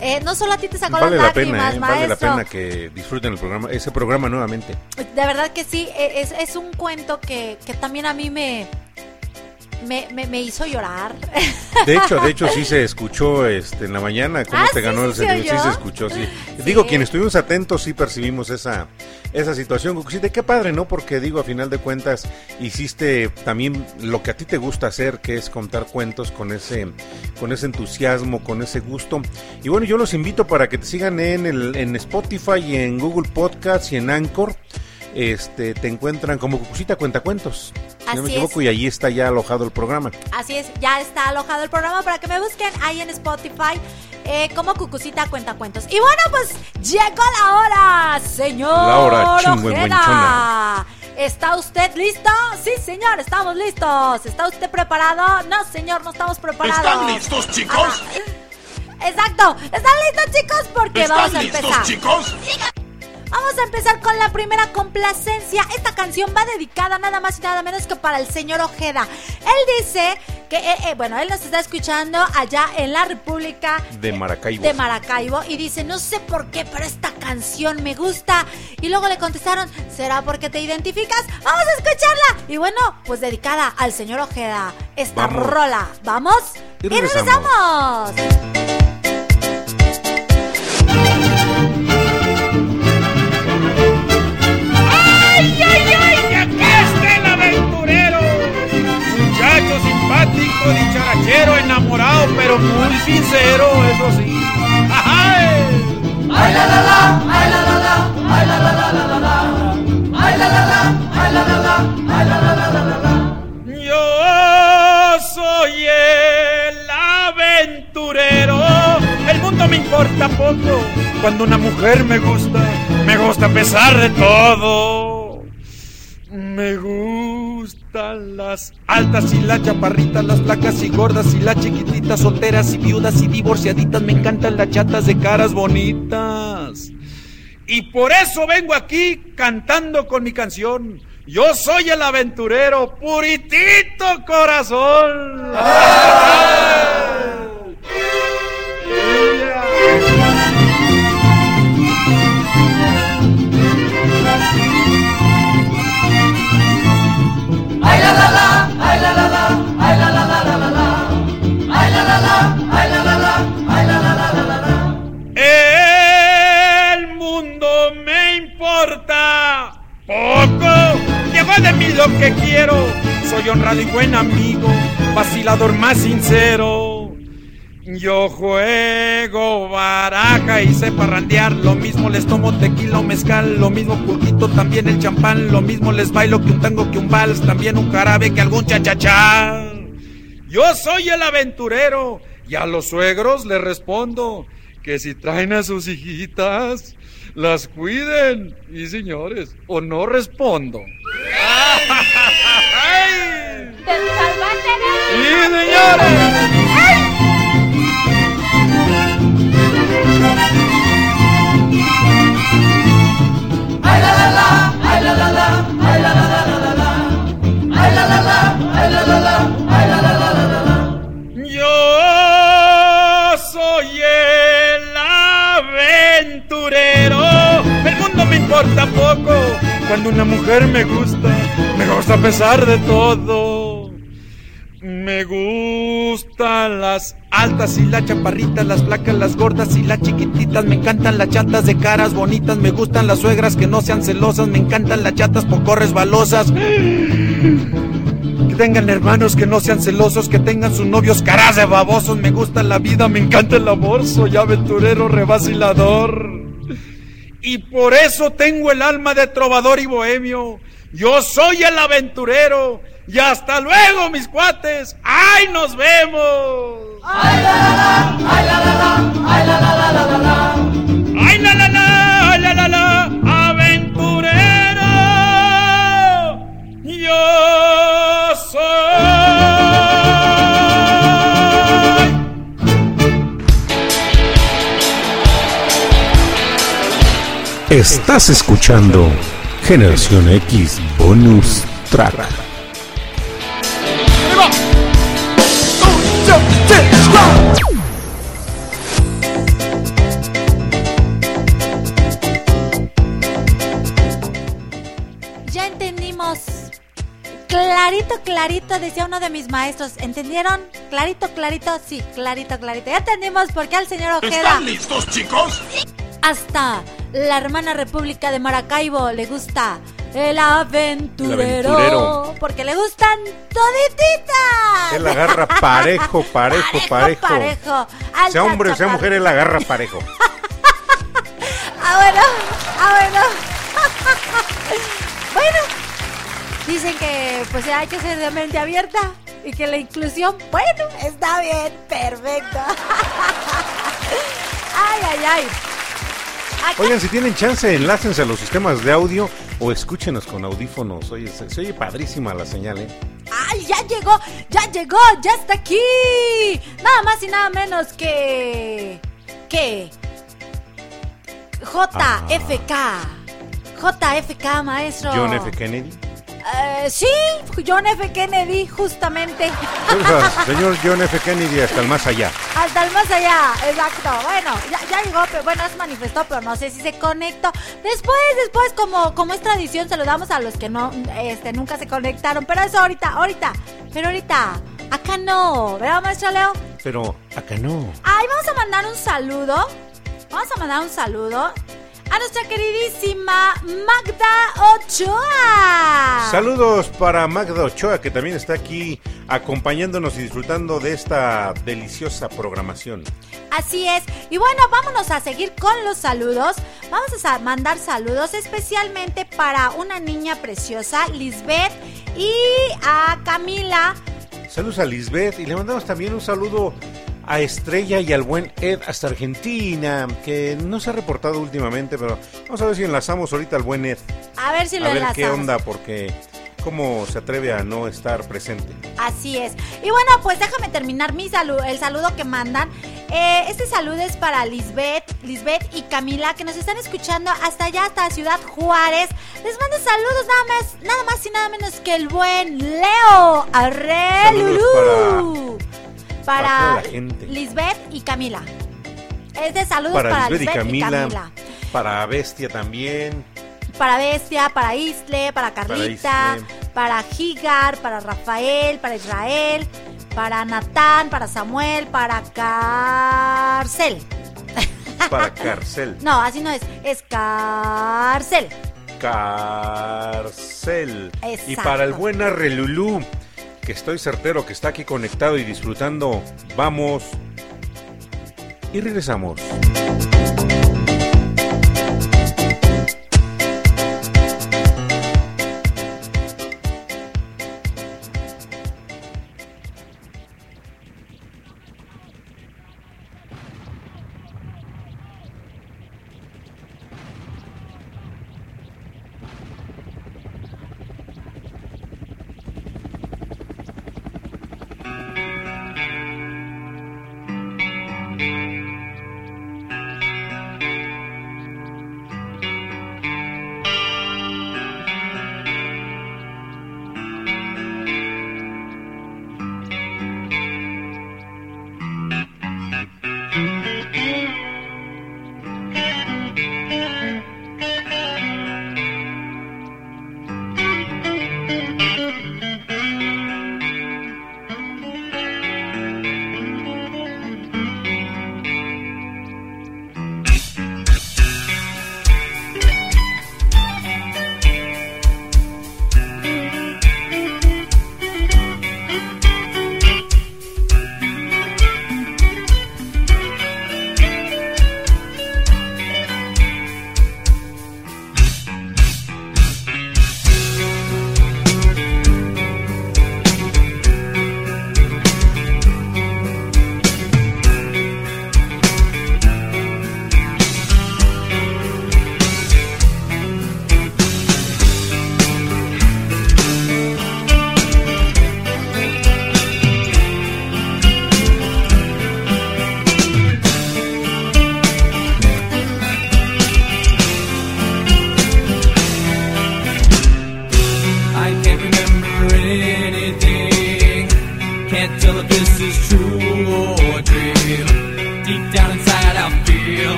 eh, no solo a ti te sacó Vale las la pena, lágrimas, ¿eh? vale la pena que disfruten el programa, ese programa nuevamente. De verdad que sí, e- es, es un cuento que, que también a mí me, me, me, me hizo llorar. De hecho, de hecho sí se escuchó este en la mañana cómo Ah, te ¿sí, ganó sí el se sentimiento, sí se escuchó, sí. Digo, quienes estuvimos atentos sí percibimos esa esa situación, Cucucita, qué padre, ¿no? Porque digo, a final de cuentas hiciste también lo que a ti te gusta hacer, que es contar cuentos con ese con ese entusiasmo, con ese gusto. Y bueno, yo los invito para que te sigan en el en Spotify y en Google Podcasts y en Anchor. Este, te encuentran como Cucucita Cuentacuentos, si no me Así equivoco, es. y allí está ya alojado el programa. Así es, ya está alojado el programa para que me busquen ahí en Spotify eh, como Cucucita Cuenta Cuentos. Y bueno, pues llegó la hora, señor. La hora Ojeda. chingüengüenchona. ¿Está usted listo? Sí, señor, estamos listos. ¿Está usted preparado? No, señor, no estamos preparados. ¿Están listos, chicos? Exacto. ¿Están listos, chicos? Porque ¿Están vamos a listos, empezar. chicos? Vamos a empezar con la primera complacencia. Esta canción va dedicada nada más y nada menos que para el señor Ojeda. Él dice que, eh, eh, bueno, él nos está escuchando allá en la República De Maracaibo. de Maracaibo y dice, no sé por qué, pero esta canción me gusta. Y luego le contestaron, ¿será porque te identificas? Vamos a escucharla. Y bueno, pues dedicada al señor Ojeda, esta Vamos. rola. ¿Vamos? Y Y regresamos. regresamos. Simpático, dicharachero, enamorado, pero muy sincero, eso sí. ¡Ay! Ay la la la, ay la la la, ay la la la la la la. Ay la la la, ay la la la, ay la la la la la la. Yo soy el aventurero. El mundo me importa poco. Cuando una mujer me gusta, me gusta a pesar de todo. Me las altas y las chaparritas, las flacas y gordas y las chiquititas, solteras y viudas y divorciaditas. Me encantan las chatas de caras bonitas. Y por eso vengo aquí cantando con mi canción. Yo soy el aventurero, puritito corazón. Importa poco. Lleva de mí lo que quiero. Soy honrado y buen amigo, vacilador más sincero. Yo juego baraja y sé parrandear, lo mismo les tomo tequila o mezcal, lo mismo pulquito, también el champán, lo mismo les bailo que un tango que un vals, también un jarabe que algún chachachá. Yo soy el aventurero y a los suegros les respondo que si traen a sus hijitas, las cuiden. Y señores, o no respondo. ¡Te salvaste de ¡Sí, señores! Importa poco. Cuando una mujer me gusta, me gusta a pesar de todo. Me gustan las altas y las chaparritas, las flacas, las gordas y las chiquititas. Me encantan las chatas de caras bonitas. Me gustan las suegras que no sean celosas. Me encantan las chatas poco resbalosas. Que tengan hermanos que no sean celosos, que tengan sus novios caras de babosos. Me gusta la vida, me encanta el amor. Soy aventurero, revacilador. Y por eso tengo el alma de trovador y bohemio. Yo soy el aventurero. Y hasta luego, mis cuates. ¡Ay, nos vemos! Ay la la la, ay la la la, ay la la la la la la. ¡Ay, la la la, ay, la la la! ¡Aventurero! Yo Estás escuchando Generación X Bonus Track. Ya entendimos. Clarito, clarito, decía uno de mis maestros. ¿Entendieron? Clarito, clarito, sí, clarito, clarito. Ya entendimos por qué al señor Ojeda. ¿Están listos, chicos? Hasta la hermana República de Maracaibo le gusta el aventurero. El aventurero. Porque le gustan todititas. Él agarra *laughs* parejo, parejo, parejo. Parejo. Sea hombre o sea mujer, él agarra parejo. *laughs* Ah, bueno, ah, bueno. *laughs* bueno, dicen que pues hay que ser de mente abierta y que la inclusión, bueno, está bien, perfecto. ay, ay, ay. Oigan, si tienen chance, enlácense a los sistemas de audio o escúchenos con audífonos. Oye, se, se oye padrísima la señal, ¿eh? ¡Ay, ya llegó! ¡Ya llegó! ¡Ya está aquí! Nada más y nada menos que. que. JFK. JFK, maestro. John F. Kennedy. Eh, sí, John F. Kennedy, justamente. Señor John F. Kennedy hasta el más allá. Hasta el más allá, exacto. Bueno, ya, ya llegó, pero bueno, se manifestó, pero no sé si se conectó. Después, después, como, como es tradición, saludamos a los que no, este, nunca se conectaron. Pero eso ahorita, ahorita. Pero ahorita, acá no, ¿verdad, maestro Leo? Pero acá no. Ay, vamos a mandar un saludo. Vamos a mandar un saludo a nuestra queridísima Magda Ochoa. Saludos para Magda Ochoa, que también está aquí acompañándonos y disfrutando de esta deliciosa programación. Así es. Y bueno, vámonos a seguir con los saludos. Vamos a mandar saludos especialmente para una niña preciosa, Lisbeth, y a Camila. Saludos a Lisbeth y le mandamos también un saludo a Estrella y al buen Ed hasta Argentina, que no se ha reportado últimamente, pero vamos a ver si enlazamos ahorita al buen Ed. A ver si lo a ver enlazamos. qué onda, porque cómo se atreve a no estar presente. Así es. Y bueno, pues déjame terminar mi saludo, el saludo que mandan. Eh, este saludo es para Lisbeth, Lisbeth y Camila que nos están escuchando hasta allá, hasta Ciudad Juárez. Les mando saludos nada más, nada más y nada menos que el buen Leo Arre Lulú. para Para. Lisbeth y Camila. Es de saludos Para, para, Lisbeth y Camila, y Camila. para Bestia también. Para Bestia, para Isle, para Carlita, Isle. para Higar, para Rafael, para Israel, para Natán, para Samuel, para Carcel. Para *laughs* Carcel. No, así no es, es Carcel. Carcel. Y para el buen Arrelulú, que estoy certero que está aquí conectado y disfrutando. Vamos y regresamos.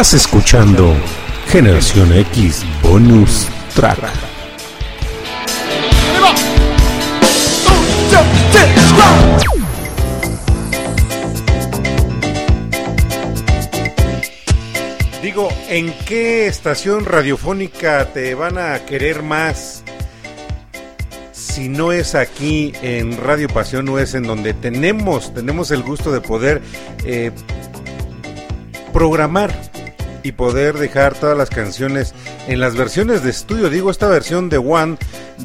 Estás escuchando Generación X Bonus Track. Digo, ¿en qué estación radiofónica te van a querer más? Si no es aquí en Radio Pasión, no es en donde tenemos, tenemos el gusto de poder eh, programar y poder dejar todas las canciones en las versiones de estudio. Digo, esta versión de One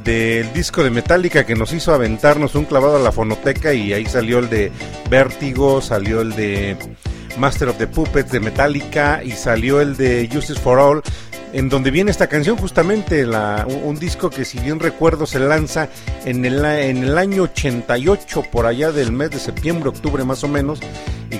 del disco de Metallica que nos hizo aventarnos un clavado a la fonoteca y ahí salió el de Vértigo, salió el de Master of the Puppets de Metallica y salió el de Justice for All. En donde viene esta canción, justamente la, un, disco que, si bien recuerdo, se lanza en el, en el año 88, por allá del mes de septiembre, octubre más o menos,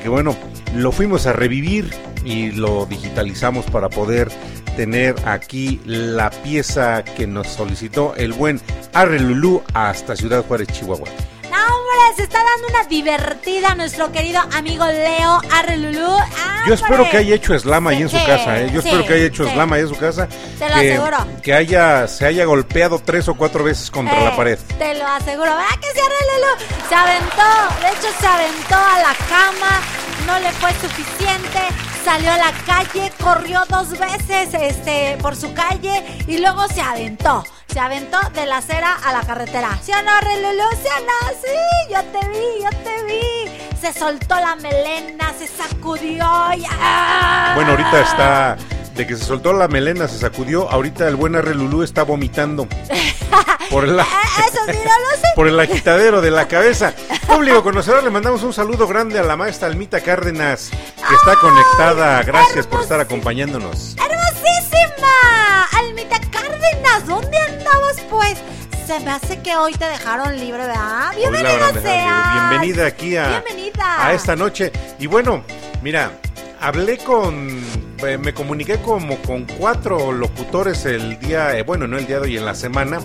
que bueno, lo fuimos a revivir y lo digitalizamos para poder tener aquí la pieza que nos solicitó el buen Arre Lulú hasta Ciudad Juárez, Chihuahua. Se está dando una divertida nuestro querido amigo Leo Arrelulú. Ah, Yo espero que haya hecho slam ahí en su casa, ¿eh? Yo sí, espero que haya hecho sí. slam ahí en su casa. Te lo que, aseguro. Que haya, se haya golpeado tres o cuatro veces contra Eh, la pared. Te lo aseguro. ¿Verdad que sí, Arrelulú? Se aventó, de hecho se aventó a la cama, no le fue suficiente. Salió a la calle, corrió dos veces este, por su calle y luego se aventó. Se aventó de la acera a la carretera. ¿Sí o no, Arrelulú? ¿Sí o no? Sí, yo te vi, yo te vi. Se soltó la melena, se sacudió. ¡ah! Bueno, ahorita está. De que se soltó la melena, se sacudió. Ahorita el buen Arre Lulú está vomitando. *laughs* Por el, Eh, Eso sí, no lo sé. por el agitadero de la cabeza. Público conocedor, le mandamos un saludo grande a la maestra Almita Cárdenas, que está conectada. Gracias por estar acompañándonos. ¡Hermosísima! Almita Cárdenas, ¿dónde andabas pues? Se me hace que hoy te dejaron libre, ¿verdad? Bienvenida sea. Bienvenida aquí a, Bienvenida. a esta noche. Y bueno, mira, hablé con, eh, me comuniqué como con cuatro locutores el día, eh, bueno, no el día de hoy, en la semana.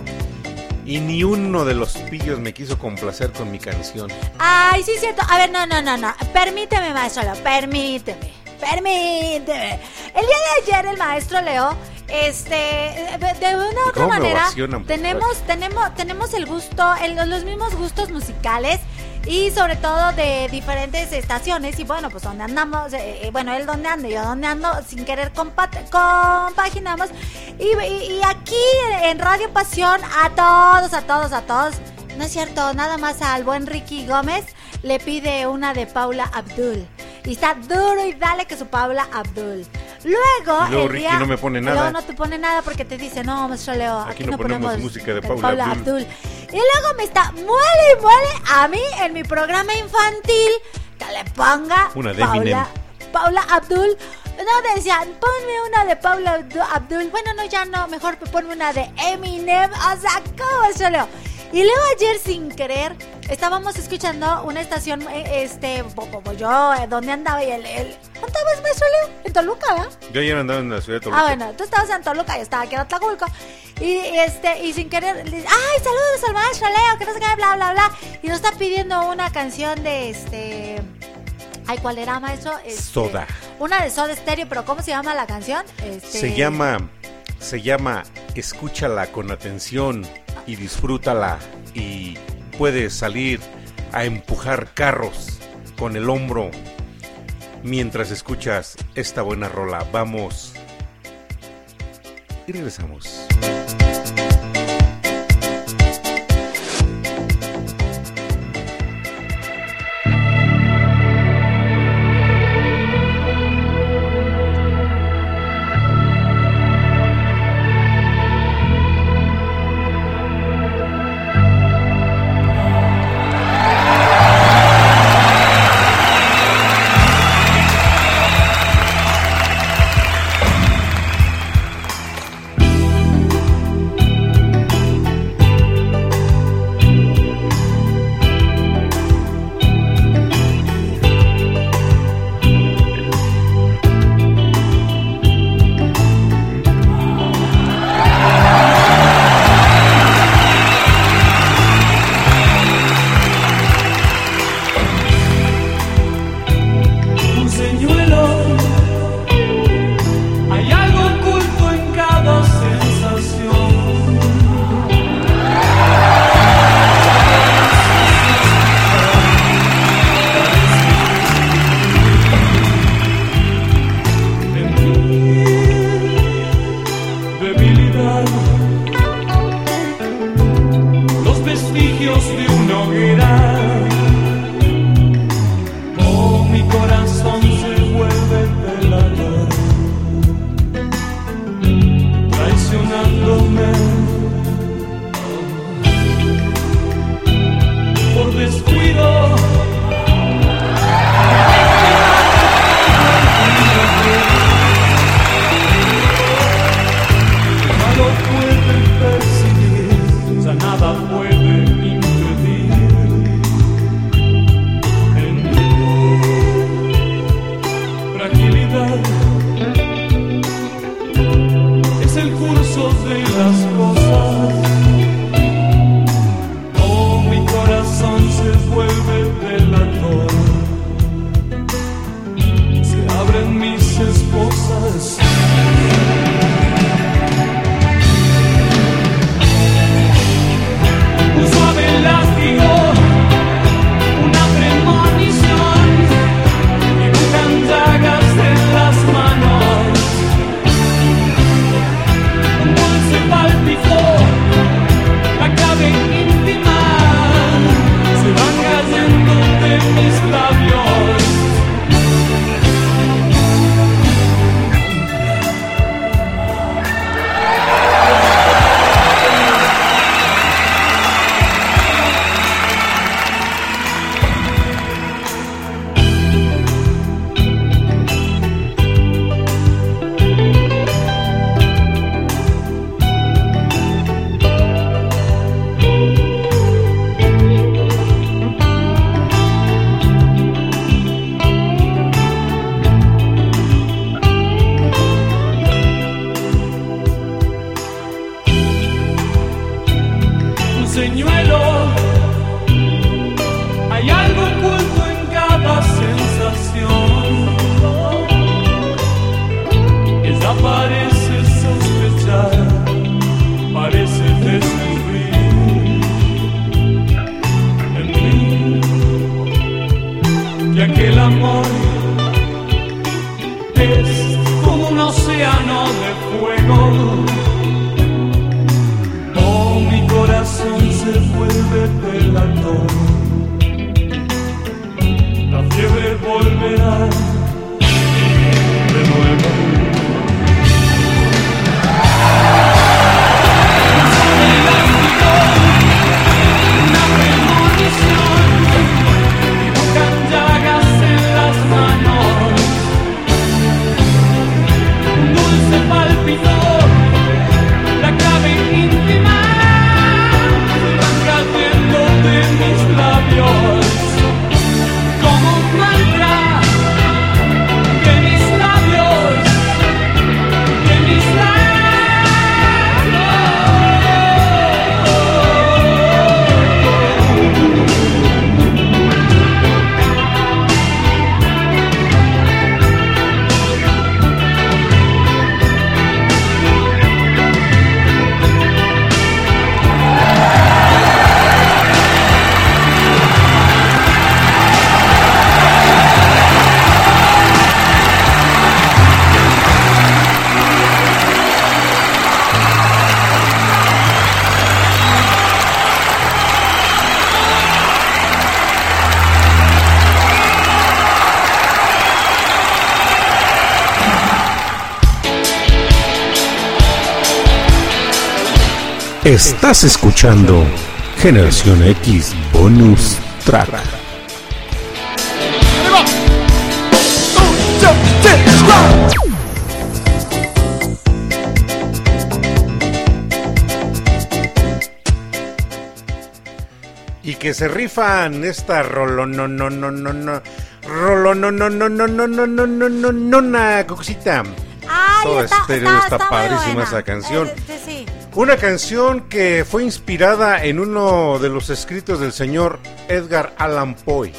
Y ni uno de los pillos me quiso complacer con mi canción. Ay, sí, cierto. A ver, no, no, no, no. Permíteme, maestro Leo, permíteme. Permíteme. El día de ayer el maestro Leo, este, de, una u otra ¿Cómo me manera, ovacionan, tenemos, tenemos, tenemos el gusto, el- los mismos gustos musicales. Y sobre todo de diferentes estaciones y bueno, pues donde andamos, eh, eh, bueno, él donde anda y yo donde ando, sin querer compa- compaginamos y, y- y aquí en Radio Pasión a todos, a todos, a todos, no es cierto, nada más al buen Ricky Gómez le pide una de Paula Abdul y está duro y dale que su Paula Abdul. Luego, luego el Ricky día- no me pone nada. Luego no te pone nada porque te dice, no, maestro Leo, aquí, Aquí no ponemos música de Paula Abdul". Y luego me está muele y muele a mí en mi programa infantil que le ponga Una de Paula, Eminem. Paula Abdul. No decían, ponme una de Paula Abdu- Abdul. Bueno, no, ya no, mejor ponme una de Eminem. O sea, ¿cómo Leo? Y luego ayer sin querer estábamos escuchando una estación, eh, este, como yo, eh, donde andaba y el ¿dónde estabas, maestro? En Toluca, ¿verdad? Yo ayer andaba en la ciudad de Toluca. Ah, bueno, tú estabas en Toluca, yo estaba aquí en Atlaculco. Y este, y sin querer, le- ay, saludos al maestro Leo, que no sé qué, bla, bla, bla. Y nos está pidiendo una canción de este. Ay, ¿cuál era, maestro? Este, Soda. Una de Soda Stereo, pero ¿cómo se llama la canción? Este, Se llama, se llama Escúchala con atención y disfrútala y puedes salir a empujar carros con el hombro mientras escuchas esta buena rola. Vamos y regresamos. Estás escuchando Generación X Bonus Track. Y que se rifan esta rolo no no no no no rolo no no no no no no no no no no na cosita. Ay, Todo está, estéreo está- padrísima esa canción. Una canción que fue inspirada en uno de los escritos del señor Edgar Allan Poe,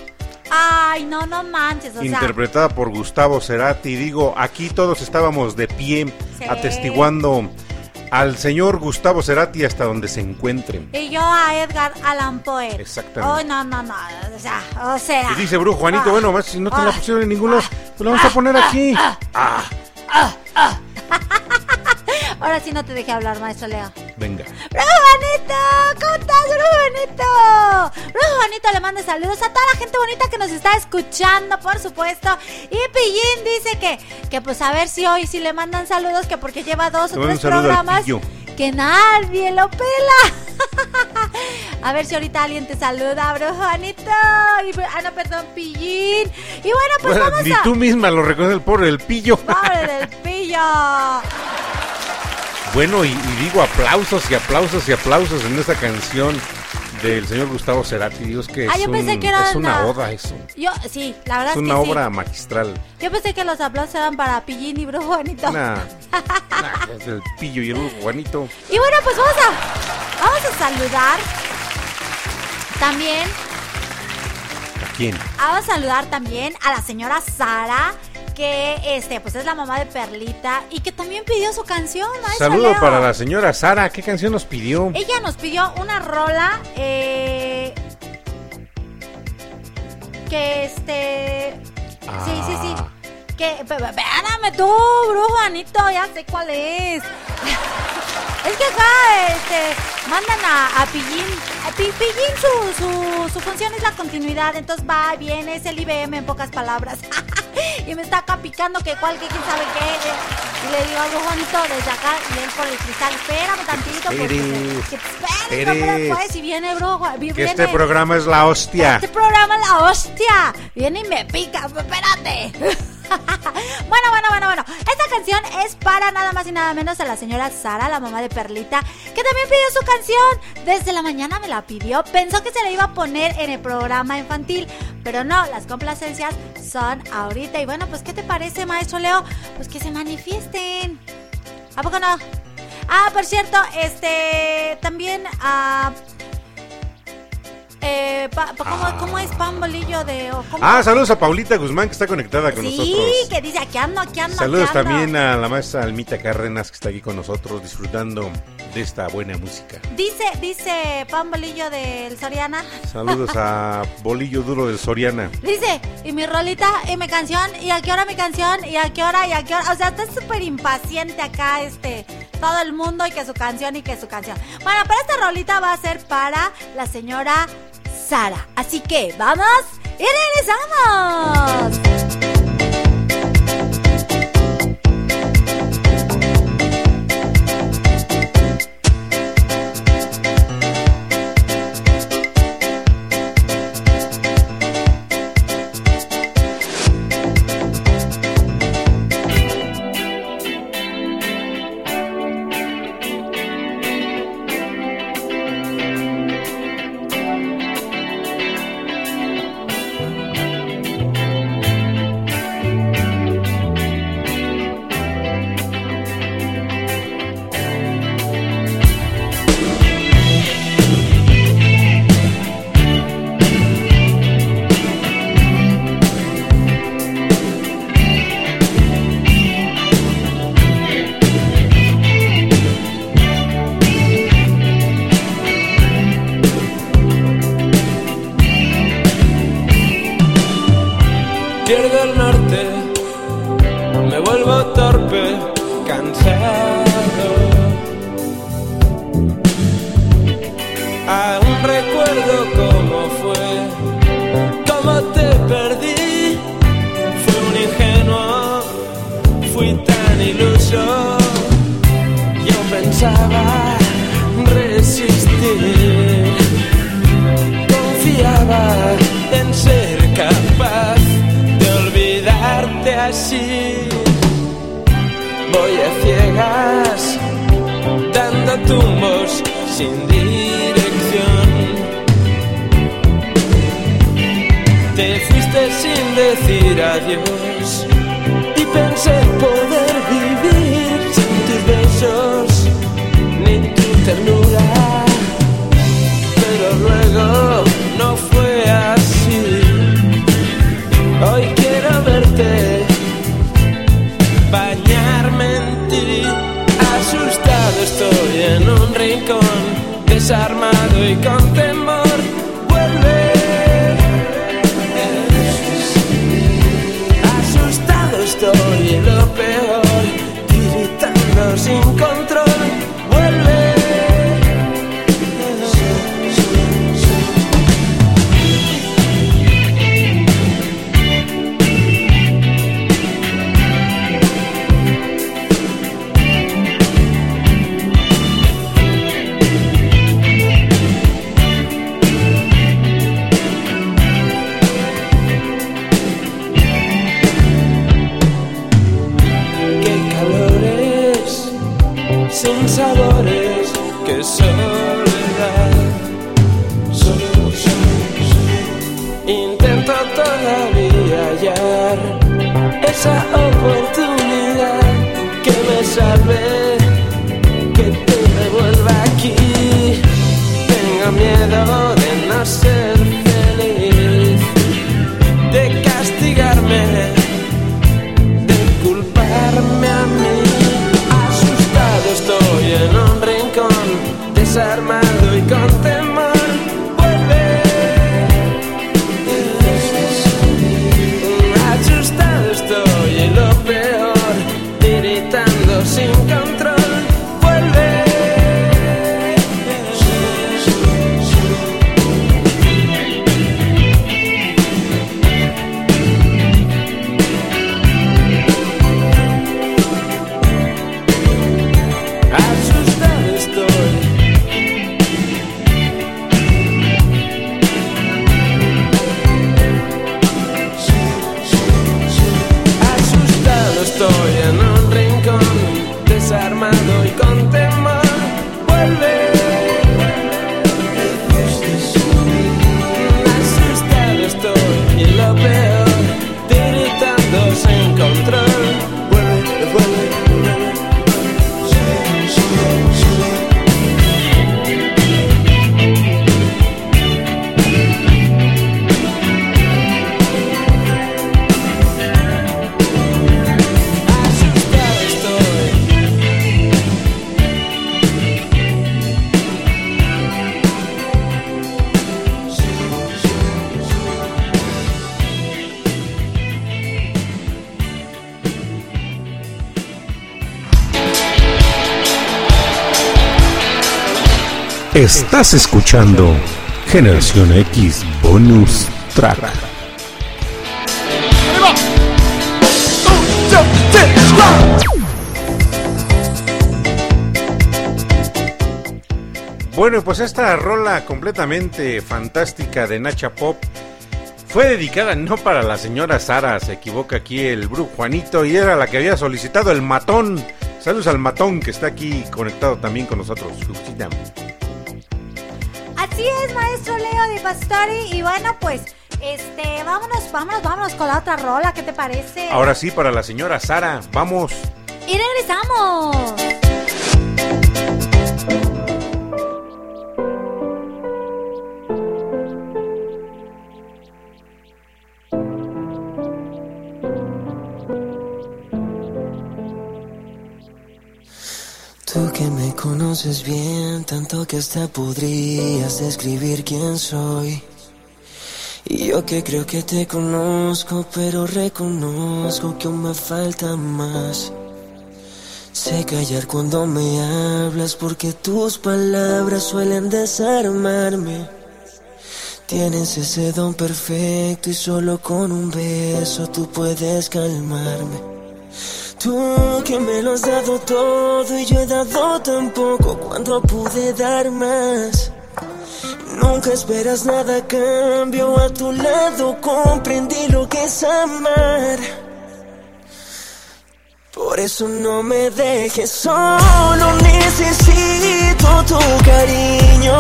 Ay, no, no manches, o sea. interpretada por Gustavo Cerati. Digo, aquí todos estábamos de pie Sí. atestiguando al señor Gustavo Cerati hasta donde se encuentren. Y yo a Edgar Allan Poe. Exactamente. Oh, no, no, no. O sea, o sea. Y dice Brujo Juanito, Ah. bueno, más si no te la Ah. pusieron en ningún lado, pues la vamos a poner aquí. Sí no te dejé hablar, maestro Leo. venga. ¡Brujo Juanito! ¿Cómo estás, Brujo Juanito? Brujo Juanito le manda saludos a toda la gente bonita que nos está escuchando, por supuesto. Y Pillín dice que, que pues a ver si hoy sí le mandan saludos, que porque lleva dos o tres programas que nadie lo pela. *laughs* A ver si ahorita alguien te saluda, Brujo Juanito. Y, ah, no, perdón, Pillín. Y bueno, pues Bueno, vamos ni a... tú misma lo reconoces el pobre del pillo. ¡Pobre *laughs* del pillo! Bueno, y, y digo aplausos y aplausos y aplausos en esta canción del señor Gustavo Cerati. Dios que es, Ah, un- pensé que es una oda eso. Yo, sí, la verdad Es es, una que sí. obra magistral. Yo pensé que los aplausos eran para Pillín y Brujo Juanito. Nah, *laughs* nah, es el pillo y el Brujo Juanito. Y bueno, pues vamos a, vamos a saludar también, ¿A quién? vamos a saludar también a la señora Sara, que este, pues es la mamá de Perlita y que también pidió su canción. Saludo Leo. para la señora Sara. ¿Qué canción nos pidió? Ella nos pidió una rola eh, que este... Sí, sí, sí. Ah. Que, espérame tú, brujo Anito, ya sé cuál es. *laughs* Es que acá, este, mandan a, a Pillín. A Pillín, su, su, su función es la continuidad, entonces va, viene, es el IBM en pocas palabras. *laughs* *laughs* y me está acá picando que cuál, que quién sabe qué. Y le digo al brujo Anito desde acá y él por el cristal, espérame tantito. porque que te pues, si viene vi- Que este programa es la hostia. Este programa es la hostia. Viene y me pica. Espérate. *laughs* *laughs* bueno, bueno, bueno, bueno. Esta canción es para nada más y nada menos a la señora Sara, la mamá de Perlita, que también pidió su canción. Desde la mañana me la pidió. Pensó que se la iba a poner en el programa infantil. Pero no, las complacencias son ahorita. Y bueno, pues, ¿qué te parece, maestro Leo? Pues que se manifiesten. ¿A poco no? Ah, por cierto, este también ah, eh, pa- pa- ¿cómo, cómo es pan bolillo de o cómo? Ah, saludos a Paulita Guzmán que está conectada con Sí, nosotros. que dice aquí ando, aquí ando. Saludos aquí ando". también a la maestra Almita Cárdenas que está aquí con nosotros disfrutando de esta buena música. Dice, dice Pan Bolillo del Soriana. Saludos a *laughs* Bolillo Duro del Soriana. Dice, y mi rolita, y mi canción, y a qué hora mi canción, y a qué hora, y a qué hora. O sea, está súper impaciente acá, este, todo el mundo, y que su canción, y que su canción. Bueno, pero esta rolita va a ser para la señora Sara. Así que, vamos y regresamos. Desarmado y con Estás escuchando Generación X Bonus Track. Bueno, pues esta rola completamente fantástica de Nacha Pop fue dedicada no para la señora Sara, se equivoca aquí el brujo Juanito, y era la que había solicitado el matón. Saludos al matón que está aquí conectado también con nosotros. Pastori. Y bueno, pues, este, vámonos, vámonos, vámonos con la otra rola, ¿qué te parece? Ahora sí, para la señora Sara, vamos. Y regresamos. Tú que me conoces bien, tanto que hasta podrías describir quién soy. Y yo que creo que te conozco, pero reconozco que aún me falta más. Sé callar cuando me hablas porque tus palabras suelen desarmarme. Tienes ese don perfecto y solo con un beso tú puedes calmarme. Tú que me lo has dado todo y yo he dado tan poco cuando pude dar más. Nunca esperas nada a cambio, a tu lado comprendí lo que es amar. Por eso no me dejes solo, necesito tu cariño.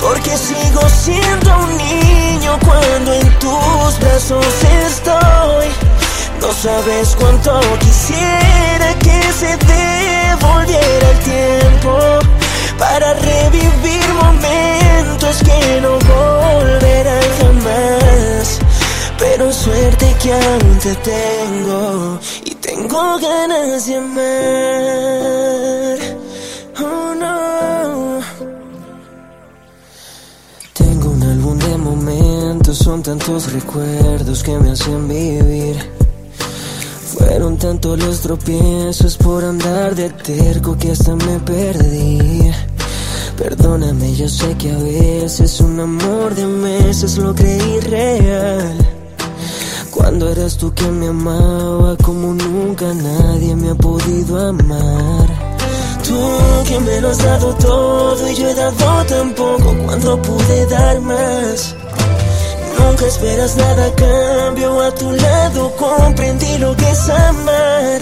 Porque sigo siendo un niño cuando en tus brazos estoy. No sabes cuánto quisiera que se devolviera el tiempo para revivir momentos que no volverán jamás. Pero suerte que aún te tengo y tengo ganas de amar. Oh no. Tengo un álbum de momentos, son tantos recuerdos que me hacen vivir. Fueron tantos los tropiezos por andar de terco que hasta me perdí. Perdóname, yo sé que a veces un amor de meses lo creí real. Cuando eras tú quien me amaba como nunca nadie me ha podido amar. Tú que me lo has dado todo y yo he dado tan poco cuando pude dar más. Nunca esperas nada cambio, a tu lado comprendí lo que es amar.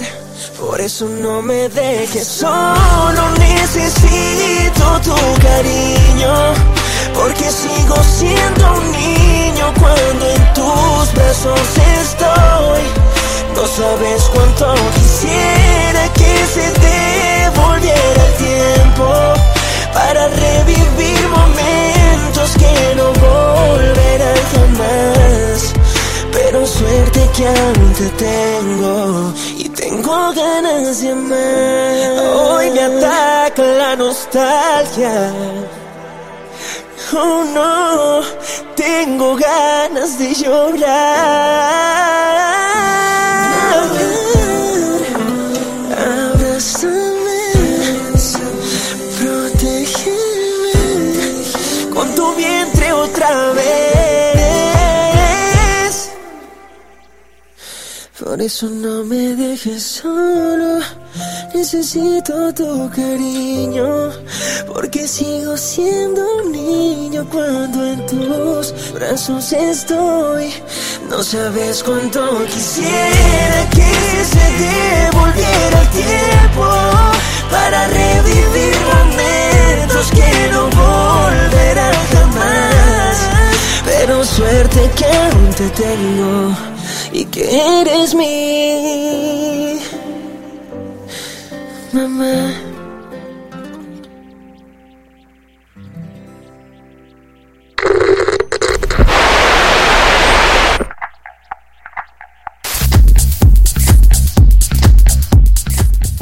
Por eso no me dejes solo, necesito tu cariño. Porque sigo siendo un niño cuando en tus brazos estoy. No sabes cuánto quisiera que se devolviera el tiempo para revivir que no volverán jamás. Pero suerte que aún te tengo y tengo ganas de amar. Hoy me ataca la nostalgia. Oh no, tengo ganas de llorar. Por eso no me dejes solo. Necesito tu cariño, porque sigo siendo un niño cuando en tus brazos estoy. No sabes cuánto quisiera que se devolviera el tiempo para revivir momentos que no volverán jamás. Pero suerte que aún te tengo y que eres mi mamá.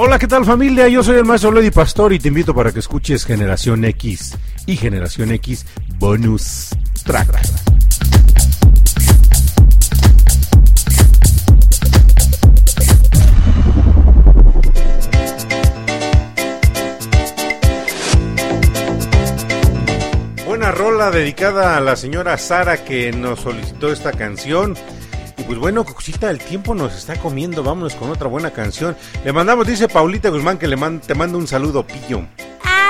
Hola, ¿qué tal familia? Yo soy el maestro Lady Pastor y te invito para que escuches Generación X y Generación X Bonus Track. Rola dedicada a la señora Sara que nos solicitó esta canción. Y pues bueno, Cosita, el tiempo nos está comiendo. Vámonos con otra buena canción. Le mandamos, dice Paulita Guzmán, que le man- te mando un saludo, pillo.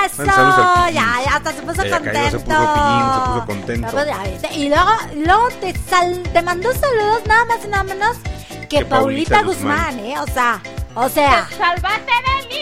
Eso, al ya, ya hasta se puso Ya, ya contento. cayó, se puso Pillín, se puso contento. Y luego, luego te, sal, te mandó saludos nada más y nada menos que, Que Paulita Paulita Guzmán, Guzmán. ¿eh? O sea, o sea. ¡Salvaste de mí,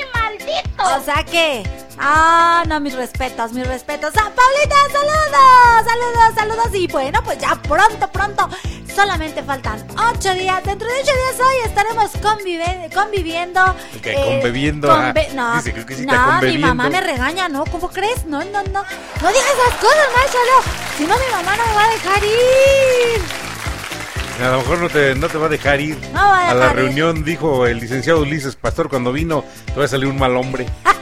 O sea que. Ah, no, mis respetos, mis respetos. Ah, Paulita, saludos, saludos, saludos. Y bueno, pues ya pronto, pronto. Solamente faltan ocho días. Dentro de ocho días hoy estaremos convive- conviviendo. Que conviviendo, ah, conve- no, dice que sí no, mi conviviendo. mamá me regaña, ¿no? ¿Cómo crees? No, no, no. No digas esas cosas, Marcelo. Si no, mi mamá no me va a dejar ir. A lo mejor no te, no te va a dejar ir. No va a a la dejar ir. reunión, dijo el licenciado Ulises Pastor cuando vino, te va a salir un mal hombre. *laughs*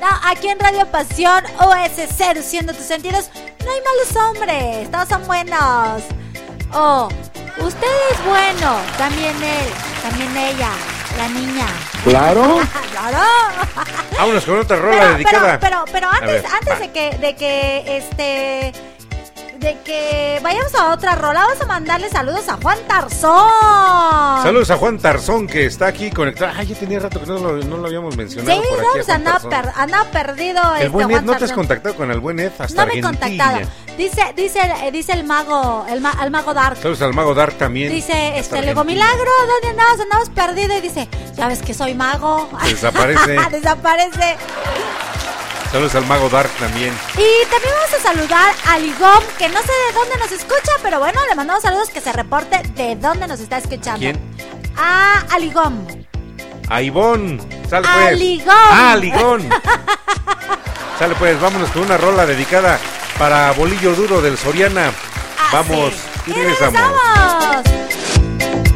No, aquí en Radio Pasión OS Seduciendo tus sentidos no hay malos hombres, todos son buenos. Oh, usted es bueno, también él, también ella, la niña. Claro. *laughs* claro. Vámonos con otra rola Pero, dedicada. pero, pero, pero antes, ver, antes va. de que, de que, este, de que vayamos a otra rola, vamos a mandarle saludos a Juan Tarzón. Saludos a Juan Tarzón que está aquí conectado. Ah, ya tenía rato que no lo, no lo habíamos mencionado Sí, por aquí. no, a pues Juan andaba, Tarzón. per- andaba perdido. El este, buen Ed, Juan ¿no te has contactado con el buen Ed? Hasta No me he contactado. Dice, dice, dice el mago, el, ma- el mago Dark. Saludos al mago Dark también. Dice, este, Argentina. milagro, ¿dónde andabas? Andabas perdido. Y dice, ya ves que soy mago. Desaparece. *laughs* Desaparece. Saludos al mago Dark también. Y también vamos a saludar a Ligom, que no sé de dónde nos escucha, pero bueno, le mandamos saludos que se reporte de dónde nos está escuchando. ¿Quién? A Aligom. A Ivón. Sale A pues. Ligón. Ah, Ligón. *laughs* Sale pues, vámonos con una rola dedicada para Bolillo Duro del Soriana. Vamos y Y regresamos. regresamos.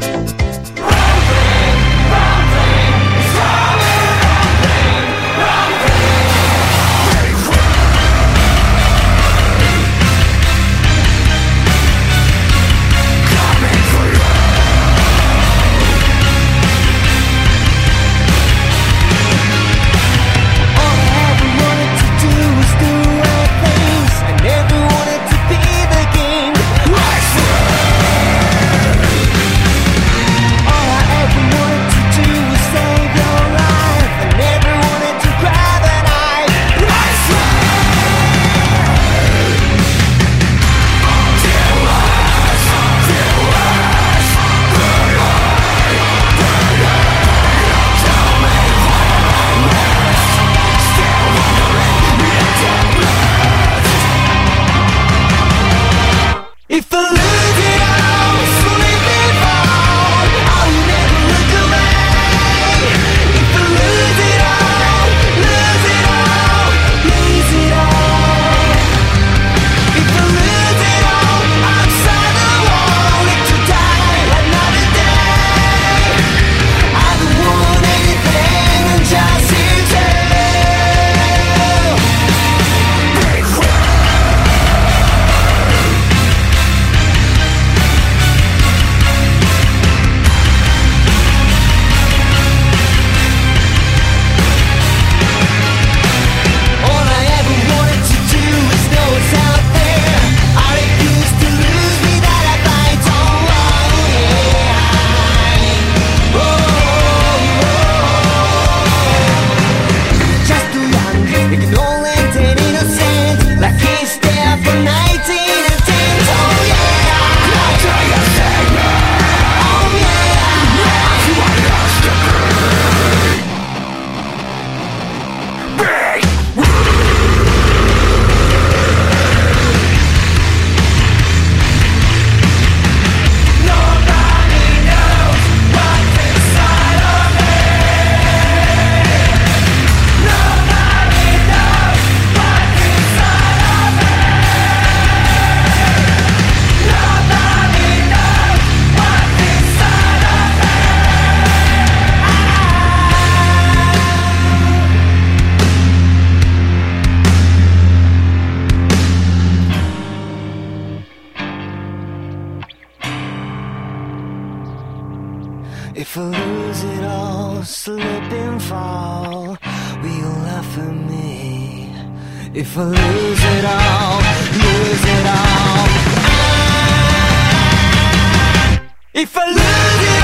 If I lose it all, slip and fall, will you laugh at me? If I lose it all, lose it all. If I lose it all,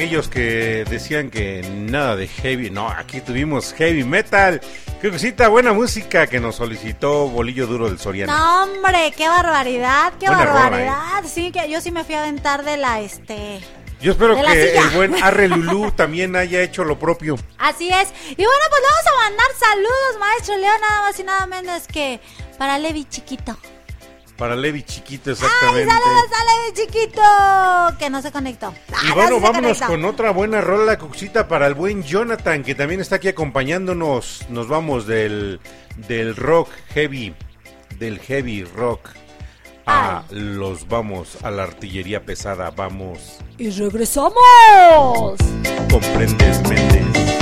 Aquellos que decían que nada de heavy, no, aquí tuvimos heavy metal. Qué cosita, buena música que nos solicitó Bolillo Duro del Soriano. No, hombre, qué barbaridad, qué Buena rola, barbaridad. Sí, que yo sí me fui a aventar de la este. Yo espero que el buen *laughs* Arre Lulú también haya hecho lo propio. Así es. Y bueno, pues vamos a mandar saludos, maestro Leo, nada más y nada menos que para Levi Chiquito. Para Levi Chiquito, ¡Ay, exactamente. saludos a Levi Chiquito! Que no se conectó. Y Ah, no, bueno, vámonos conectó. con otra buena rola, Cuxita, para el buen Jonathan, que también está aquí acompañándonos. Nos vamos del, del rock heavy, del heavy rock, a los vamos a la artillería pesada. Vamos, Y regresamos. comprendes, Méndez.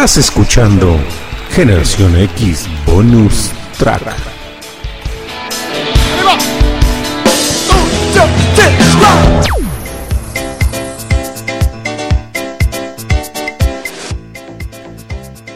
Estás escuchando Generación X Bonus Track.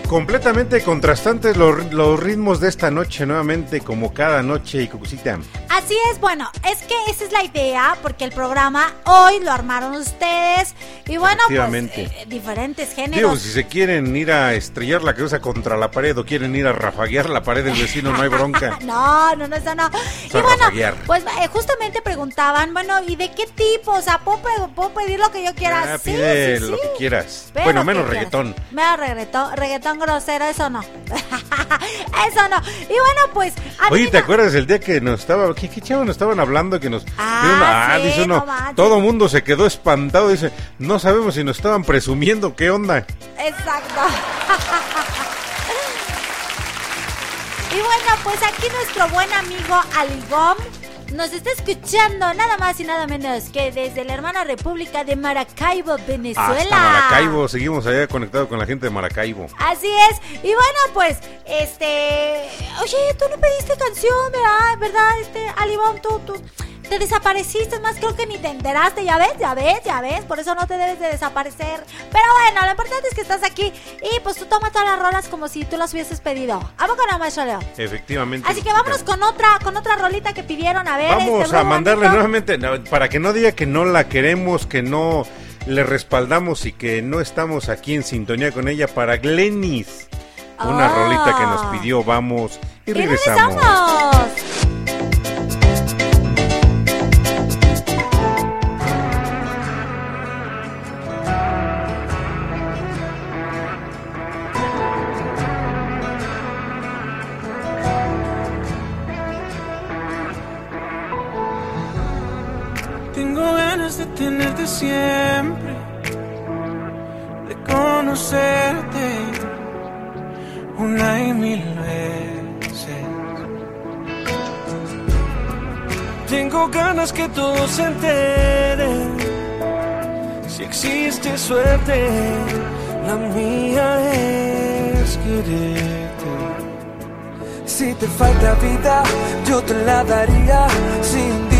Completamente contrastantes los, los ritmos de esta noche, nuevamente como cada noche y Cucucita. Así es, bueno, es que esa es la idea, porque el programa hoy lo armaron ustedes. Y bueno, pues Efectivamente. eh, diferentes Digo, géneros. si se quieren ir a estrellar la cabeza contra la pared o quieren ir a rafaguear la pared del vecino, no hay bronca. *laughs* No, no, no, eso no. Y bueno, rafaguear. pues eh, justamente preguntaban, bueno, ¿y de qué tipo? O sea, ¿puedo, puedo pedir lo que yo quiera? Ah, sí, pide sí, lo sí. que quieras. Bueno, menos reggaetón. Menos reggaetón, reggaetón grosero, eso no. *laughs* *laughs* eso no. Y bueno, pues. Oye, ¿te acuerdas el día que nos estaba, qué, qué chavo nos estaban hablando que nos Ah, dieron- ah, sí, dice uno, no todo mundo se quedó espantado, dice, no sabemos si nos estaban presumiendo, ¿qué onda? Exacto. *laughs* y bueno, pues aquí nuestro buen amigo Aligom nos está escuchando nada más y nada menos que desde la hermana República de Maracaibo, Venezuela. Hasta Maracaibo, seguimos allá conectados con la gente de Maracaibo. Así es. Y bueno, pues, este. Oye, tú no pediste canción, ¿verdad? ¿Verdad? Este, Alibón, tú, tú. Te desapareciste, más creo que ni te enteraste, ya ves, ya ves, ya ves, por eso no te debes de desaparecer. Pero bueno, lo importante es que estás aquí y pues tú toma todas las rolas como si tú las hubieses pedido. ¿A poco no, maestro Leo? Efectivamente. Así que vámonos con otra, con otra rolita que pidieron, a ver. Vamos este, a mandarle nuevamente, para que no diga que no la queremos, que no le respaldamos y que no estamos aquí en sintonía con ella, para Glenis. Una Ah. rolita que nos pidió, vamos y Y regresamos. Tenerte siempre, de conocerte una y mil veces. Tengo ganas que todos se enteren. Si existe suerte, la mía es quererte. Si te falta vida, yo te la daría. Si un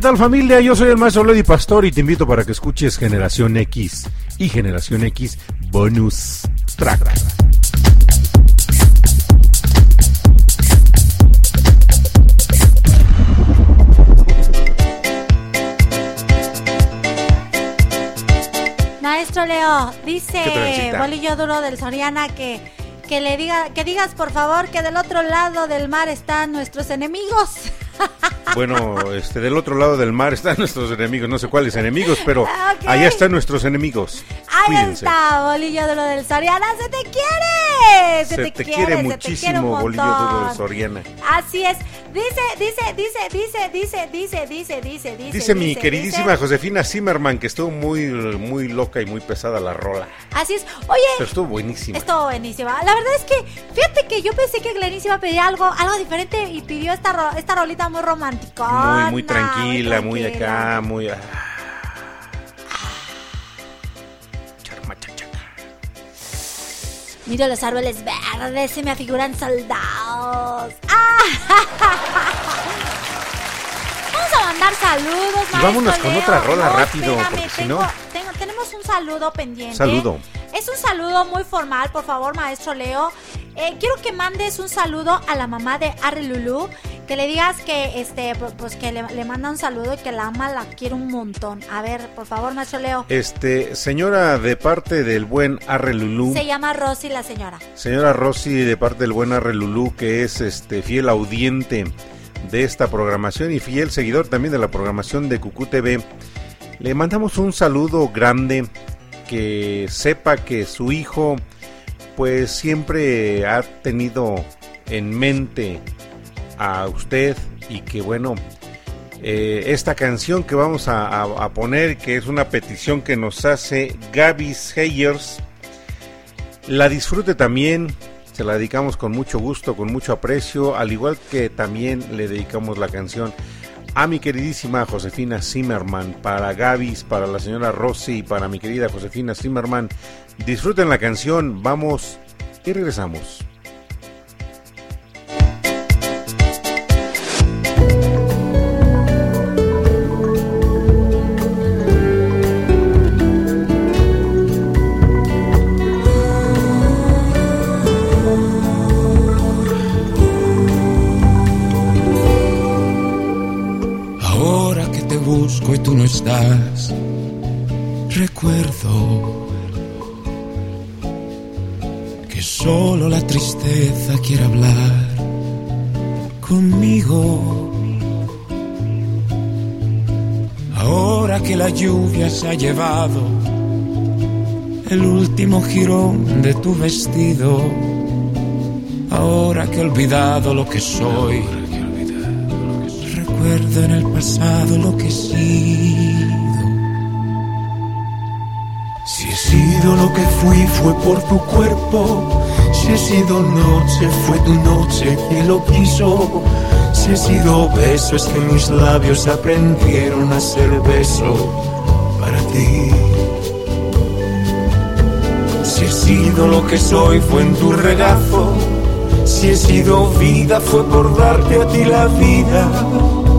¿Qué tal familia? Yo soy el maestro Lady Pastor y te invito para que escuches Generación X y Generación X Bonus Track. Maestro Leo, ¿Qué dice? Bolillo Duro del Soriana que, que le diga, que digas por favor que del otro lado del mar están nuestros enemigos. *laughs* Bueno, este, del otro lado del mar están *laughs* nuestros enemigos, no sé cuáles enemigos, pero Ok. allá están nuestros enemigos. Ahí Cuídense. está, Bolillo Duro del Soriana, se te quiere. Se, Se te, te quiere, quiere se te muchísimo, quiere un Bolillo Duro de montón. Soriana. Así es. Dice, dice, dice, dice, dice, dice, dice, dice, dice. Dice mi queridísima dice. Josefina Zimmerman que estuvo muy, muy loca y muy pesada la rola. Así es. Oye, Pero estuvo buenísima. Estuvo buenísima. La verdad es que, fíjate que yo pensé que Glenis iba a pedir algo, algo diferente y pidió esta, ro- esta rolita muy romántica. Muy, muy tranquila, muy acá, muy... ah. Miro los árboles verdes, se me afiguran soldados. ¡Ah! *laughs* Vamos a mandar saludos, Y maestro vámonos con Leo. otra rola No, rápido, espérame, porque si tengo- no- tengo- tenemos un saludo pendiente. Saludo. Es un saludo muy formal, por favor, maestro Leo. Eh, quiero que mandes un saludo a la mamá de Arre Lulú, que le digas que este pu- pues que le, le manda un saludo y que la ama, la quiere un montón. A ver, por favor, maestro Leo. Este, señora de parte del buen Arre Lulú, Se llama Rosy la señora. señora Rosy de parte del buen Arre Lulú, que es este fiel audiente de esta programación y fiel seguidor también de la programación de Cucú TV. Le mandamos un saludo grande, que sepa que su hijo pues siempre ha tenido en mente a usted y que bueno, eh, esta canción que vamos a, poner, que es una petición que nos hace Gaby Hayers, la disfrute también, se la dedicamos con mucho gusto, con mucho aprecio, al igual que también le dedicamos la canción a mi queridísima Josefina Zimmerman, para Gavis, para la señora Rossi y para mi querida Josefina Zimmerman. Disfruten la canción, vamos y regresamos. Recuerdo que solo la tristeza quiere hablar conmigo. Ahora que la lluvia se ha llevado el último jirón de tu vestido, ahora que he olvidado lo que soy recuerdo en el pasado lo que he sido. Si he sido lo que fui fue por tu cuerpo. Si he sido noche fue tu noche quien lo quiso. Si he sido beso es que mis labios aprendieron a ser beso para ti. Si he sido lo que soy fue en tu regazo. Si he sido vida fue por darte a ti la vida.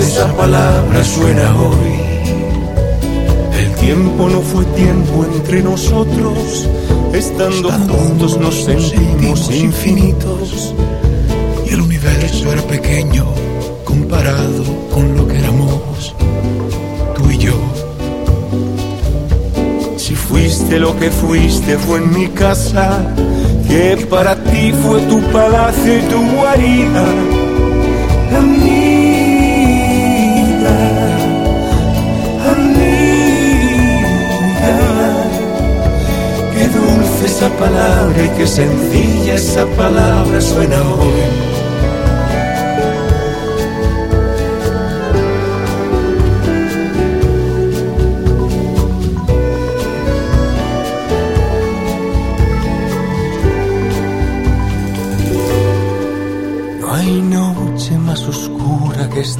Esa palabra suena hoy. El tiempo no fue tiempo entre nosotros, estando juntos nos sentimos infinitos. Y el universo era pequeño comparado con lo que éramos tú y yo. Fuiste lo que fuiste fue en mi casa, que para ti fue tu palacio y tu guarida. Amiga, amiga, qué dulce esa palabra y qué sencilla esa palabra suena hoy.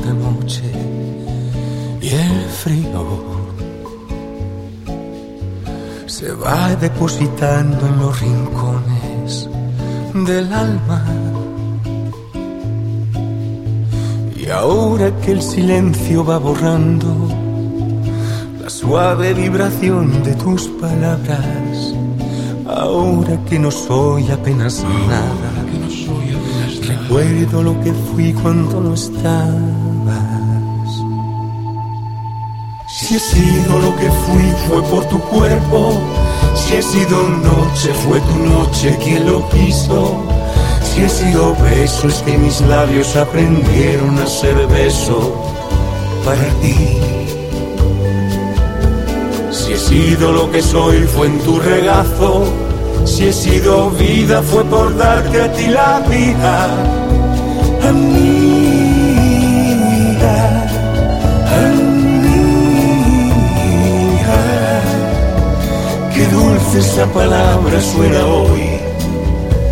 Esta noche y el frío se va depositando en los rincones del alma. Y ahora que el silencio va borrando la suave vibración de tus palabras, ahora que no soy apenas nada, recuerdo lo que fui cuando no estabas. Si he sido lo que fui fue por tu cuerpo, si he sido noche fue tu noche quien lo quiso. Si he sido beso es que mis labios aprendieron a ser beso para ti. Si he sido lo que soy fue en tu regazo, si he sido vida fue por darte a ti la vida. Amiga, esa palabra suena hoy.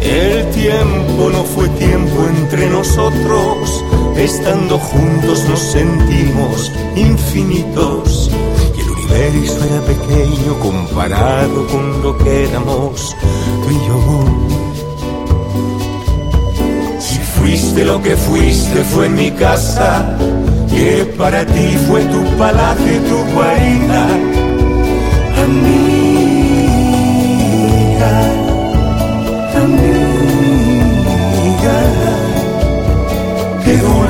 El tiempo no fue tiempo entre nosotros, estando juntos nos sentimos infinitos. Y el universo era pequeño comparado con lo que éramos tú y yo. Si fuiste lo que fuiste fue mi casa, que para ti fue tu palacio y tu guarida. Amiga,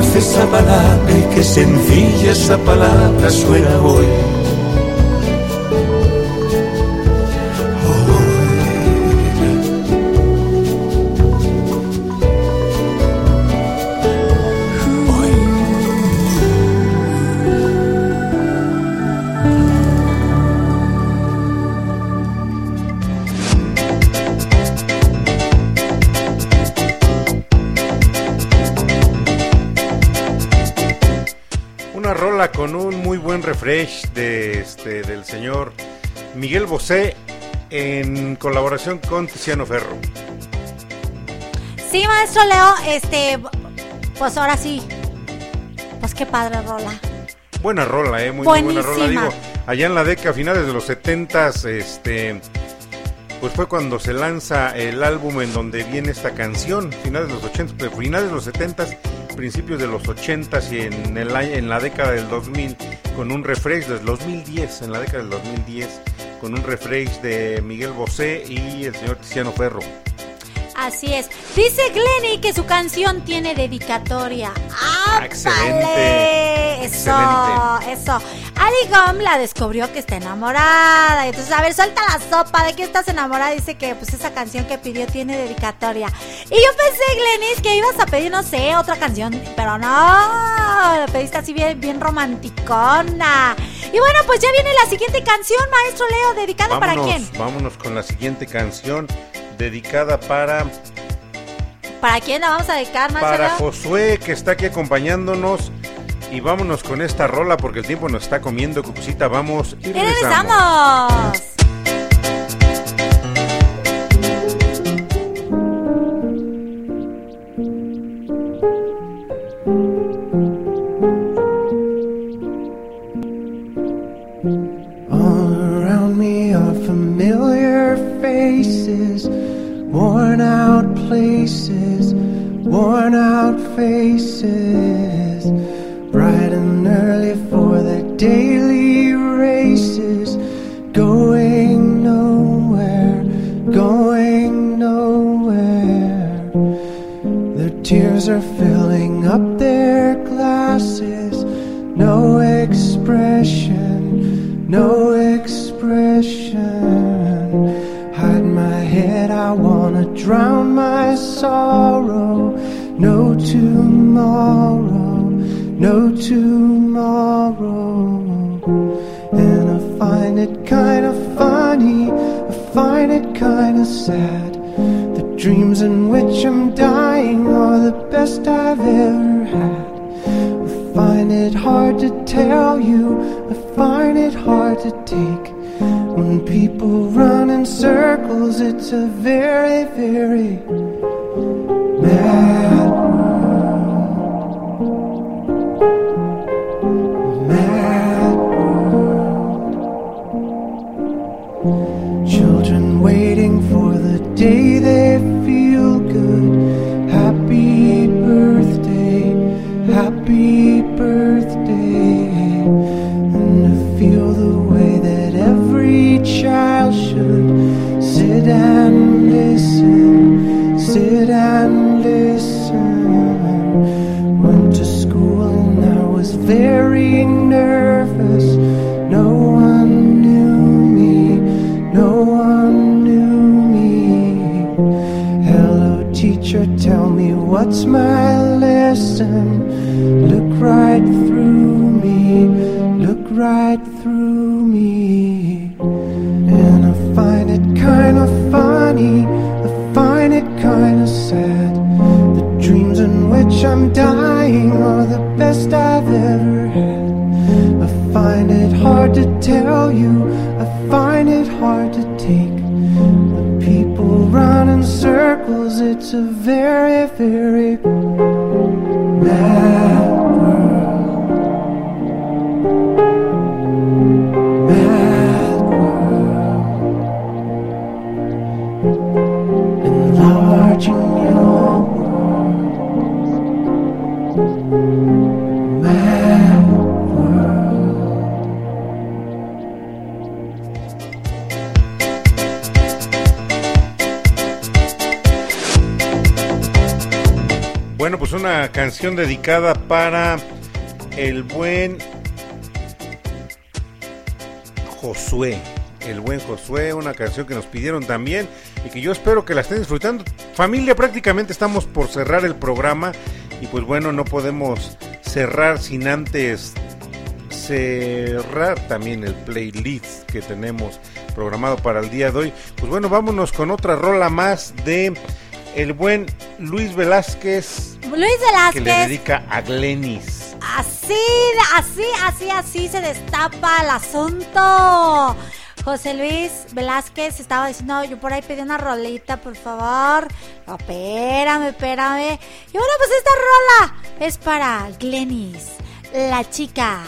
dulce esa palabra y qué sencilla esa palabra suena hoy. Refresh de este del señor Miguel Bosé en colaboración con Tiziano Ferro. Sí, maestro Leo, este, pues ahora sí. Pues qué padre rola. Buena rola, eh, muy, muy buena rola. Digo, allá en la década, finales de los 70 este, pues fue cuando se lanza el álbum en donde viene esta canción, finales de los 80, pero finales de los 70 principios de los 80 y en, el, año- en la década del 2000 con un refresh del 2010, en la década del 2010 con un refresh de Miguel Bosé y el señor Tiziano Ferro. Así es. Dice Glenny que su canción tiene dedicatoria. ¡Ah, excelente. Eso, Excelente. eso. Ali Gum la descubrió que está enamorada. Entonces, a ver, suelta la sopa. ¿De qué estás enamorada? Dice que pues esa canción que pidió tiene dedicatoria. Y yo pensé, Glennis, que ibas a pedir, no sé, otra canción. Pero no, la pediste así bien, bien romanticona. Y bueno, pues ya viene la siguiente canción, maestro Leo, dedicada para quién? vámonos con la siguiente canción dedicada para ¿Para quién la vamos a dedicar, maestro para Leo? Josué que está aquí acompañándonos y vámonos con esta rola porque el tiempo nos está comiendo cucucita vamos y ¡Y regresamos. regresamos! All around me are familiar faces, worn out places, worn out faces, tears are filling up their glasses, no expression, no expression. Hide my head, I wanna drown my sorrow. No tomorrow, no tomorrow. And I find it kinda funny, I find it kinda sad. The dreams in which I'm dying best I've ever had. I find it hard to tell you, I find it hard to take. When people run in circles, it's a very, very lesson. Look right through me, look right through me. And I find it kinda funny, I find it kinda sad. The dreams in which I'm dying are the best I've ever had. I find it hard to tell you, I find it hard to take. When people run in circles, it's a very, very canción dedicada para el buen Josué. El buen Josué, una canción que nos pidieron también y que yo espero que la estén disfrutando. Familia, prácticamente estamos por cerrar el programa y pues bueno, no podemos cerrar sin antes cerrar también el playlist que tenemos programado para el día de hoy. Pues bueno, vámonos con otra rola más de el buen Luis Velázquez Luis que le Velázquez. dedica a Glenis. Así, así, así, así se destapa el asunto. José Luis Velázquez estaba diciendo, yo por ahí pedí una rolita, por favor. No, espérame, espérame. Y bueno, pues esta rola es para Glenis, la chica,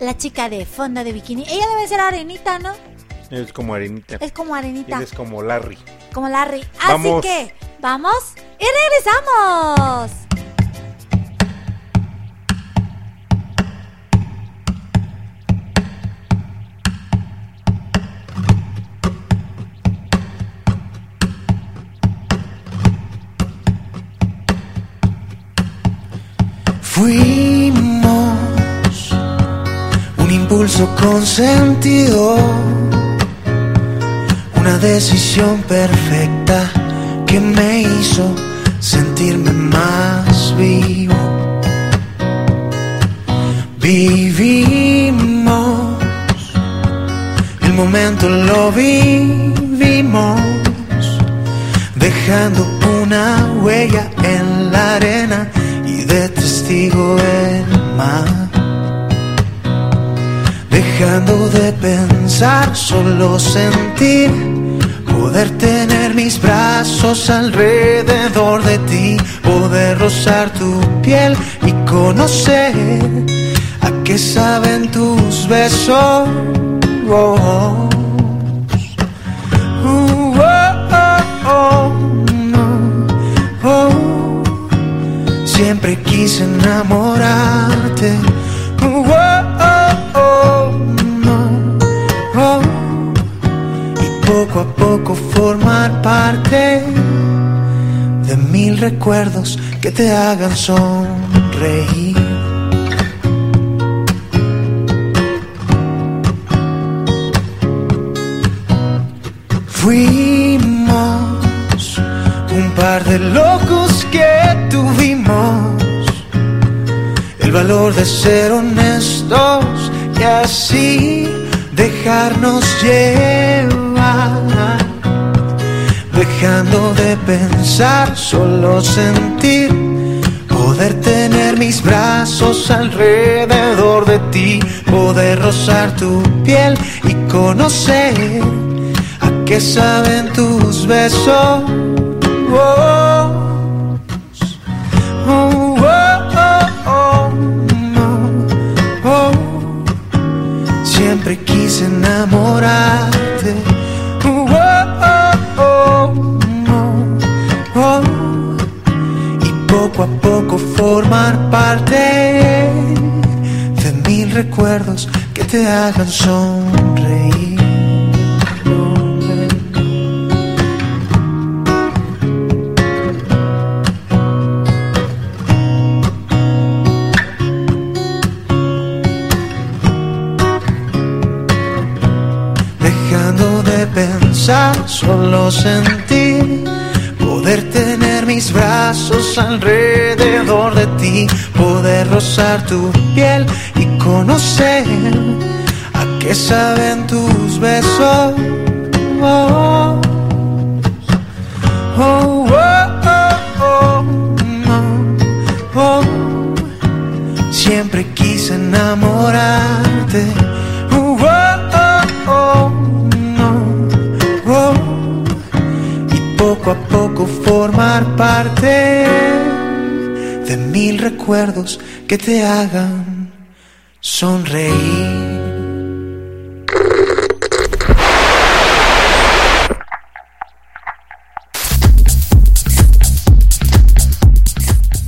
la chica de fondo de bikini. Ella debe ser arenita, ¿no? Es como arenita. Es como arenita, Él es como Larry. Como Larry. Así Vamos. que, vamos y regresamos. Fuimos un impulso con sentido, una decisión perfecta que me hizo sentirme más vivo. Vivimos, el momento lo vivimos, dejando una huella en la arena y de testigo el mar. Dejando de pensar, solo sentir, poder tener mis brazos alrededor de ti, poder rozar tu piel y conocer a qué saben tus besos. Oh, oh. Oh. Siempre quise enamorarte. Poco a poco formar parte de mil recuerdos que te hagan sonreír. Fuimos un par de locos que tuvimos el valor de ser honestos y así dejarnos llevar, dejando de pensar, solo sentir, poder tener mis brazos alrededor de ti, poder rozar tu piel y conocer a qué saben tus besos. Oh, oh. Siempre quise enamorarte. Parte de mil recuerdos que te hagan sonreír. Dejando de pensar, solo sentir alrededor de ti, poder rozar tu piel y conocer a qué saben tus besos. De mil recuerdos que te hagan sonreír.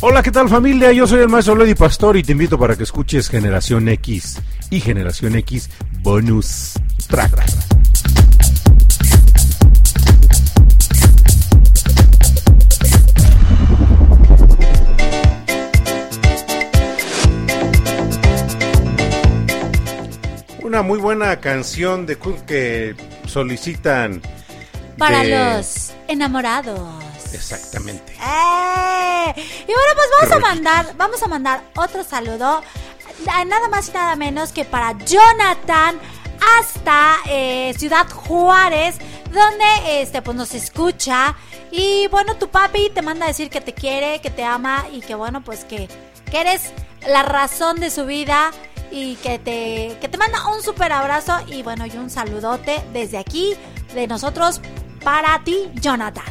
Hola, ¿qué tal familia? Yo soy el maestro Lady Pastor y te invito para que escuches Generación X y Generación X Bonus Track. Una muy buena canción de Kurt que solicitan Para de- los enamorados. Exactamente. ¡Eh! Y bueno, pues vamos a mandar, vamos a mandar otro saludo. Nada más y nada menos que para Jonathan hasta eh, Ciudad Juárez, donde este pues nos escucha. Y bueno, tu papi te manda a decir que te quiere, que te ama y que bueno, pues que, que eres la razón de su vida. Y que te, que te manda un super abrazo y bueno, y un saludote desde aquí, de nosotros, para ti, Jonathan.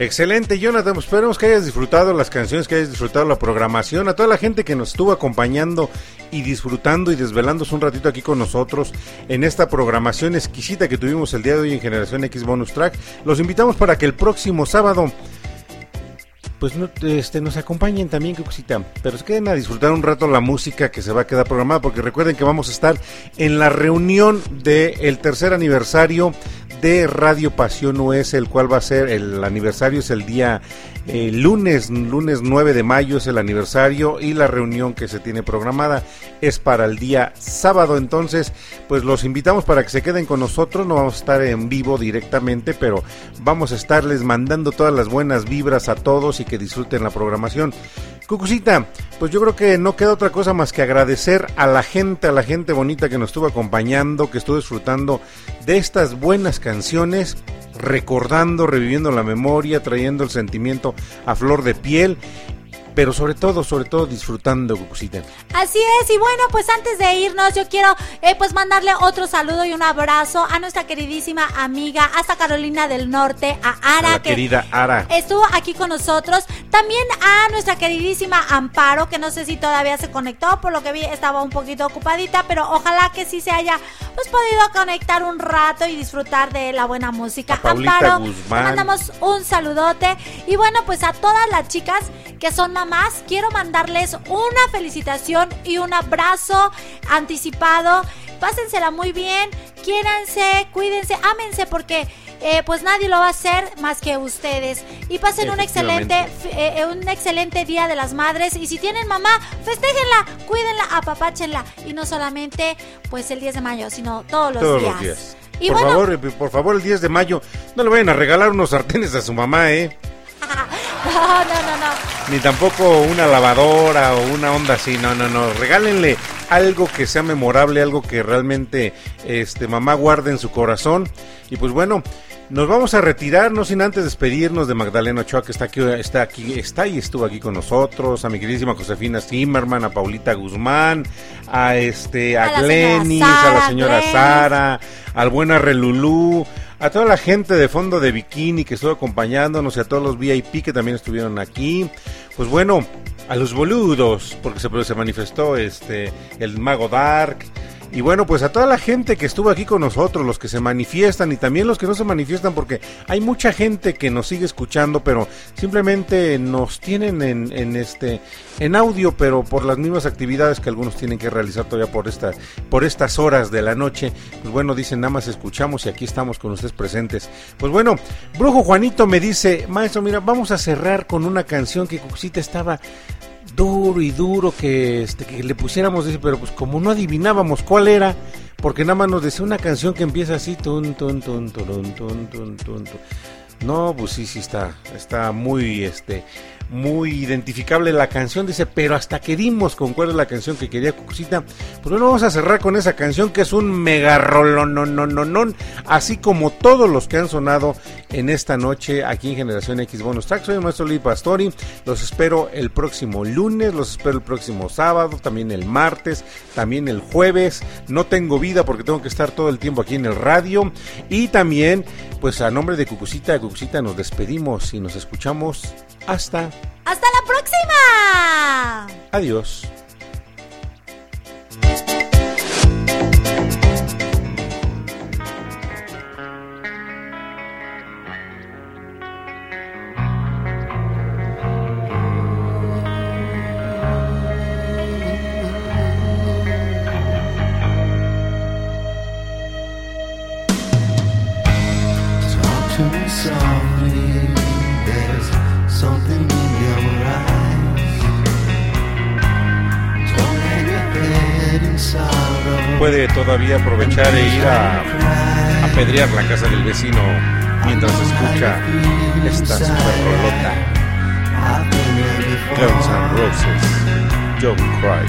Excelente, Jonathan. Pues esperemos que hayas disfrutado las canciones, que hayas disfrutado la programación. A toda la gente que nos estuvo acompañando y disfrutando y desvelándose un ratito aquí con nosotros en esta programación exquisita que tuvimos el día de hoy en Generación X Bonus Track. Los invitamos para que el próximo sábado pues no, este, nos acompañen también, qué cosita. Pero se queden a disfrutar un rato la música que se va a quedar programada, porque recuerden que vamos a estar en la reunión del tercer aniversario de Radio Pasión US, el cual va a ser, el aniversario es el día eh, lunes, lunes 9 de mayo es el aniversario y la reunión que se tiene programada es para el día sábado. Entonces, pues los invitamos para que se queden con nosotros. No vamos a estar en vivo directamente, pero vamos a estarles mandando todas las buenas vibras a todos y que disfruten la programación. Cucucita, pues yo creo que no queda otra cosa más que agradecer a la gente, a la gente bonita que nos estuvo acompañando, que estuvo disfrutando de estas buenas canciones, recordando, reviviendo la memoria, trayendo el sentimiento a flor de piel, pero sobre todo, sobre todo disfrutando, Cucucita. Así es, y bueno, pues antes de irnos, yo quiero eh, pues mandarle otro saludo y un abrazo a nuestra queridísima amiga hasta Carolina del Norte, a Ara, A la que querida Ara. estuvo aquí con nosotros. También a nuestra queridísima Amparo, que no sé si todavía se conectó, por lo que vi estaba un poquito ocupadita, pero ojalá que sí se haya pues podido conectar un rato y disfrutar de la buena música. A Amparo, te mandamos un saludote. Y bueno, pues a todas las chicas que son mamás, quiero mandarles una felicitación y un abrazo anticipado. Pásensela muy bien, quiéranse, cuídense, ámense porque eh, pues nadie lo va a hacer más que ustedes. Y pasen un excelente, eh, un excelente Día de las Madres. Y si tienen mamá, festéjenla, cuídenla, apapáchenla. Y no solamente pues el 10 de mayo, sino todos los Todos días. los días. Y por bueno, favor, por favor, el 10 de mayo, no le vayan a regalar unos sartenes a su mamá, ¿eh? No, no, no, no. Ni tampoco una lavadora o una onda así, no, no, no. Regálenle algo que sea memorable, algo que realmente este mamá guarde en su corazón. Y pues bueno, nos vamos a retirar, no sin antes despedirnos de Magdalena Ochoa, que está aquí, está aquí, está y estuvo aquí con nosotros, a mi queridísima Josefina Zimmerman, a Paulita Guzmán, a este, a, A la señora Glenis, a la señora. Sara, al buen Arrelulú, a toda la gente de fondo de bikini que estuvo acompañándonos y a todos los VIP que también estuvieron aquí. Pues bueno, a los boludos, porque se, se manifestó este el mago Dark. Y bueno, pues a toda la gente que estuvo aquí con nosotros, los que se manifiestan y también los que no se manifiestan, porque hay mucha gente que nos sigue escuchando, pero simplemente nos tienen en, en este en audio, pero por las mismas actividades que algunos tienen que realizar todavía por esta, por estas horas de la noche, pues bueno, dicen nada más escuchamos y aquí estamos con ustedes presentes. Pues bueno, Brujo Juanito me dice, maestro, mira, vamos a cerrar con una canción que Cuxita estaba duro y duro que, este, que le pusiéramos, dice, pero pues como no adivinábamos cuál era, porque nada más nos decía una canción que empieza así, tun, tun, tun, tun, tun, tun, tun, tun. No, pues sí, sí está, está muy, este, muy identificable la canción, dice, pero hasta que dimos con cuál es la canción que quería Cucucita, pues bueno, vamos a cerrar con esa canción que es un mega rolón, no, no, no, no, así como todos los que han sonado en esta noche aquí en Generación X Bonus Track. Soy el maestro Lee Pastori, los espero el próximo lunes, los espero el próximo sábado, también el martes, también el jueves. No tengo vida porque tengo que estar todo el tiempo aquí en el radio y también, pues a nombre de Cucucita, Cucucita nos despedimos y nos escuchamos hasta ¡Hasta la próxima! Adiós. Puede todavía aprovechar e ir a apedrear la casa del vecino mientras escucha esta super rolota. Guns N' Roses, Don't Cry.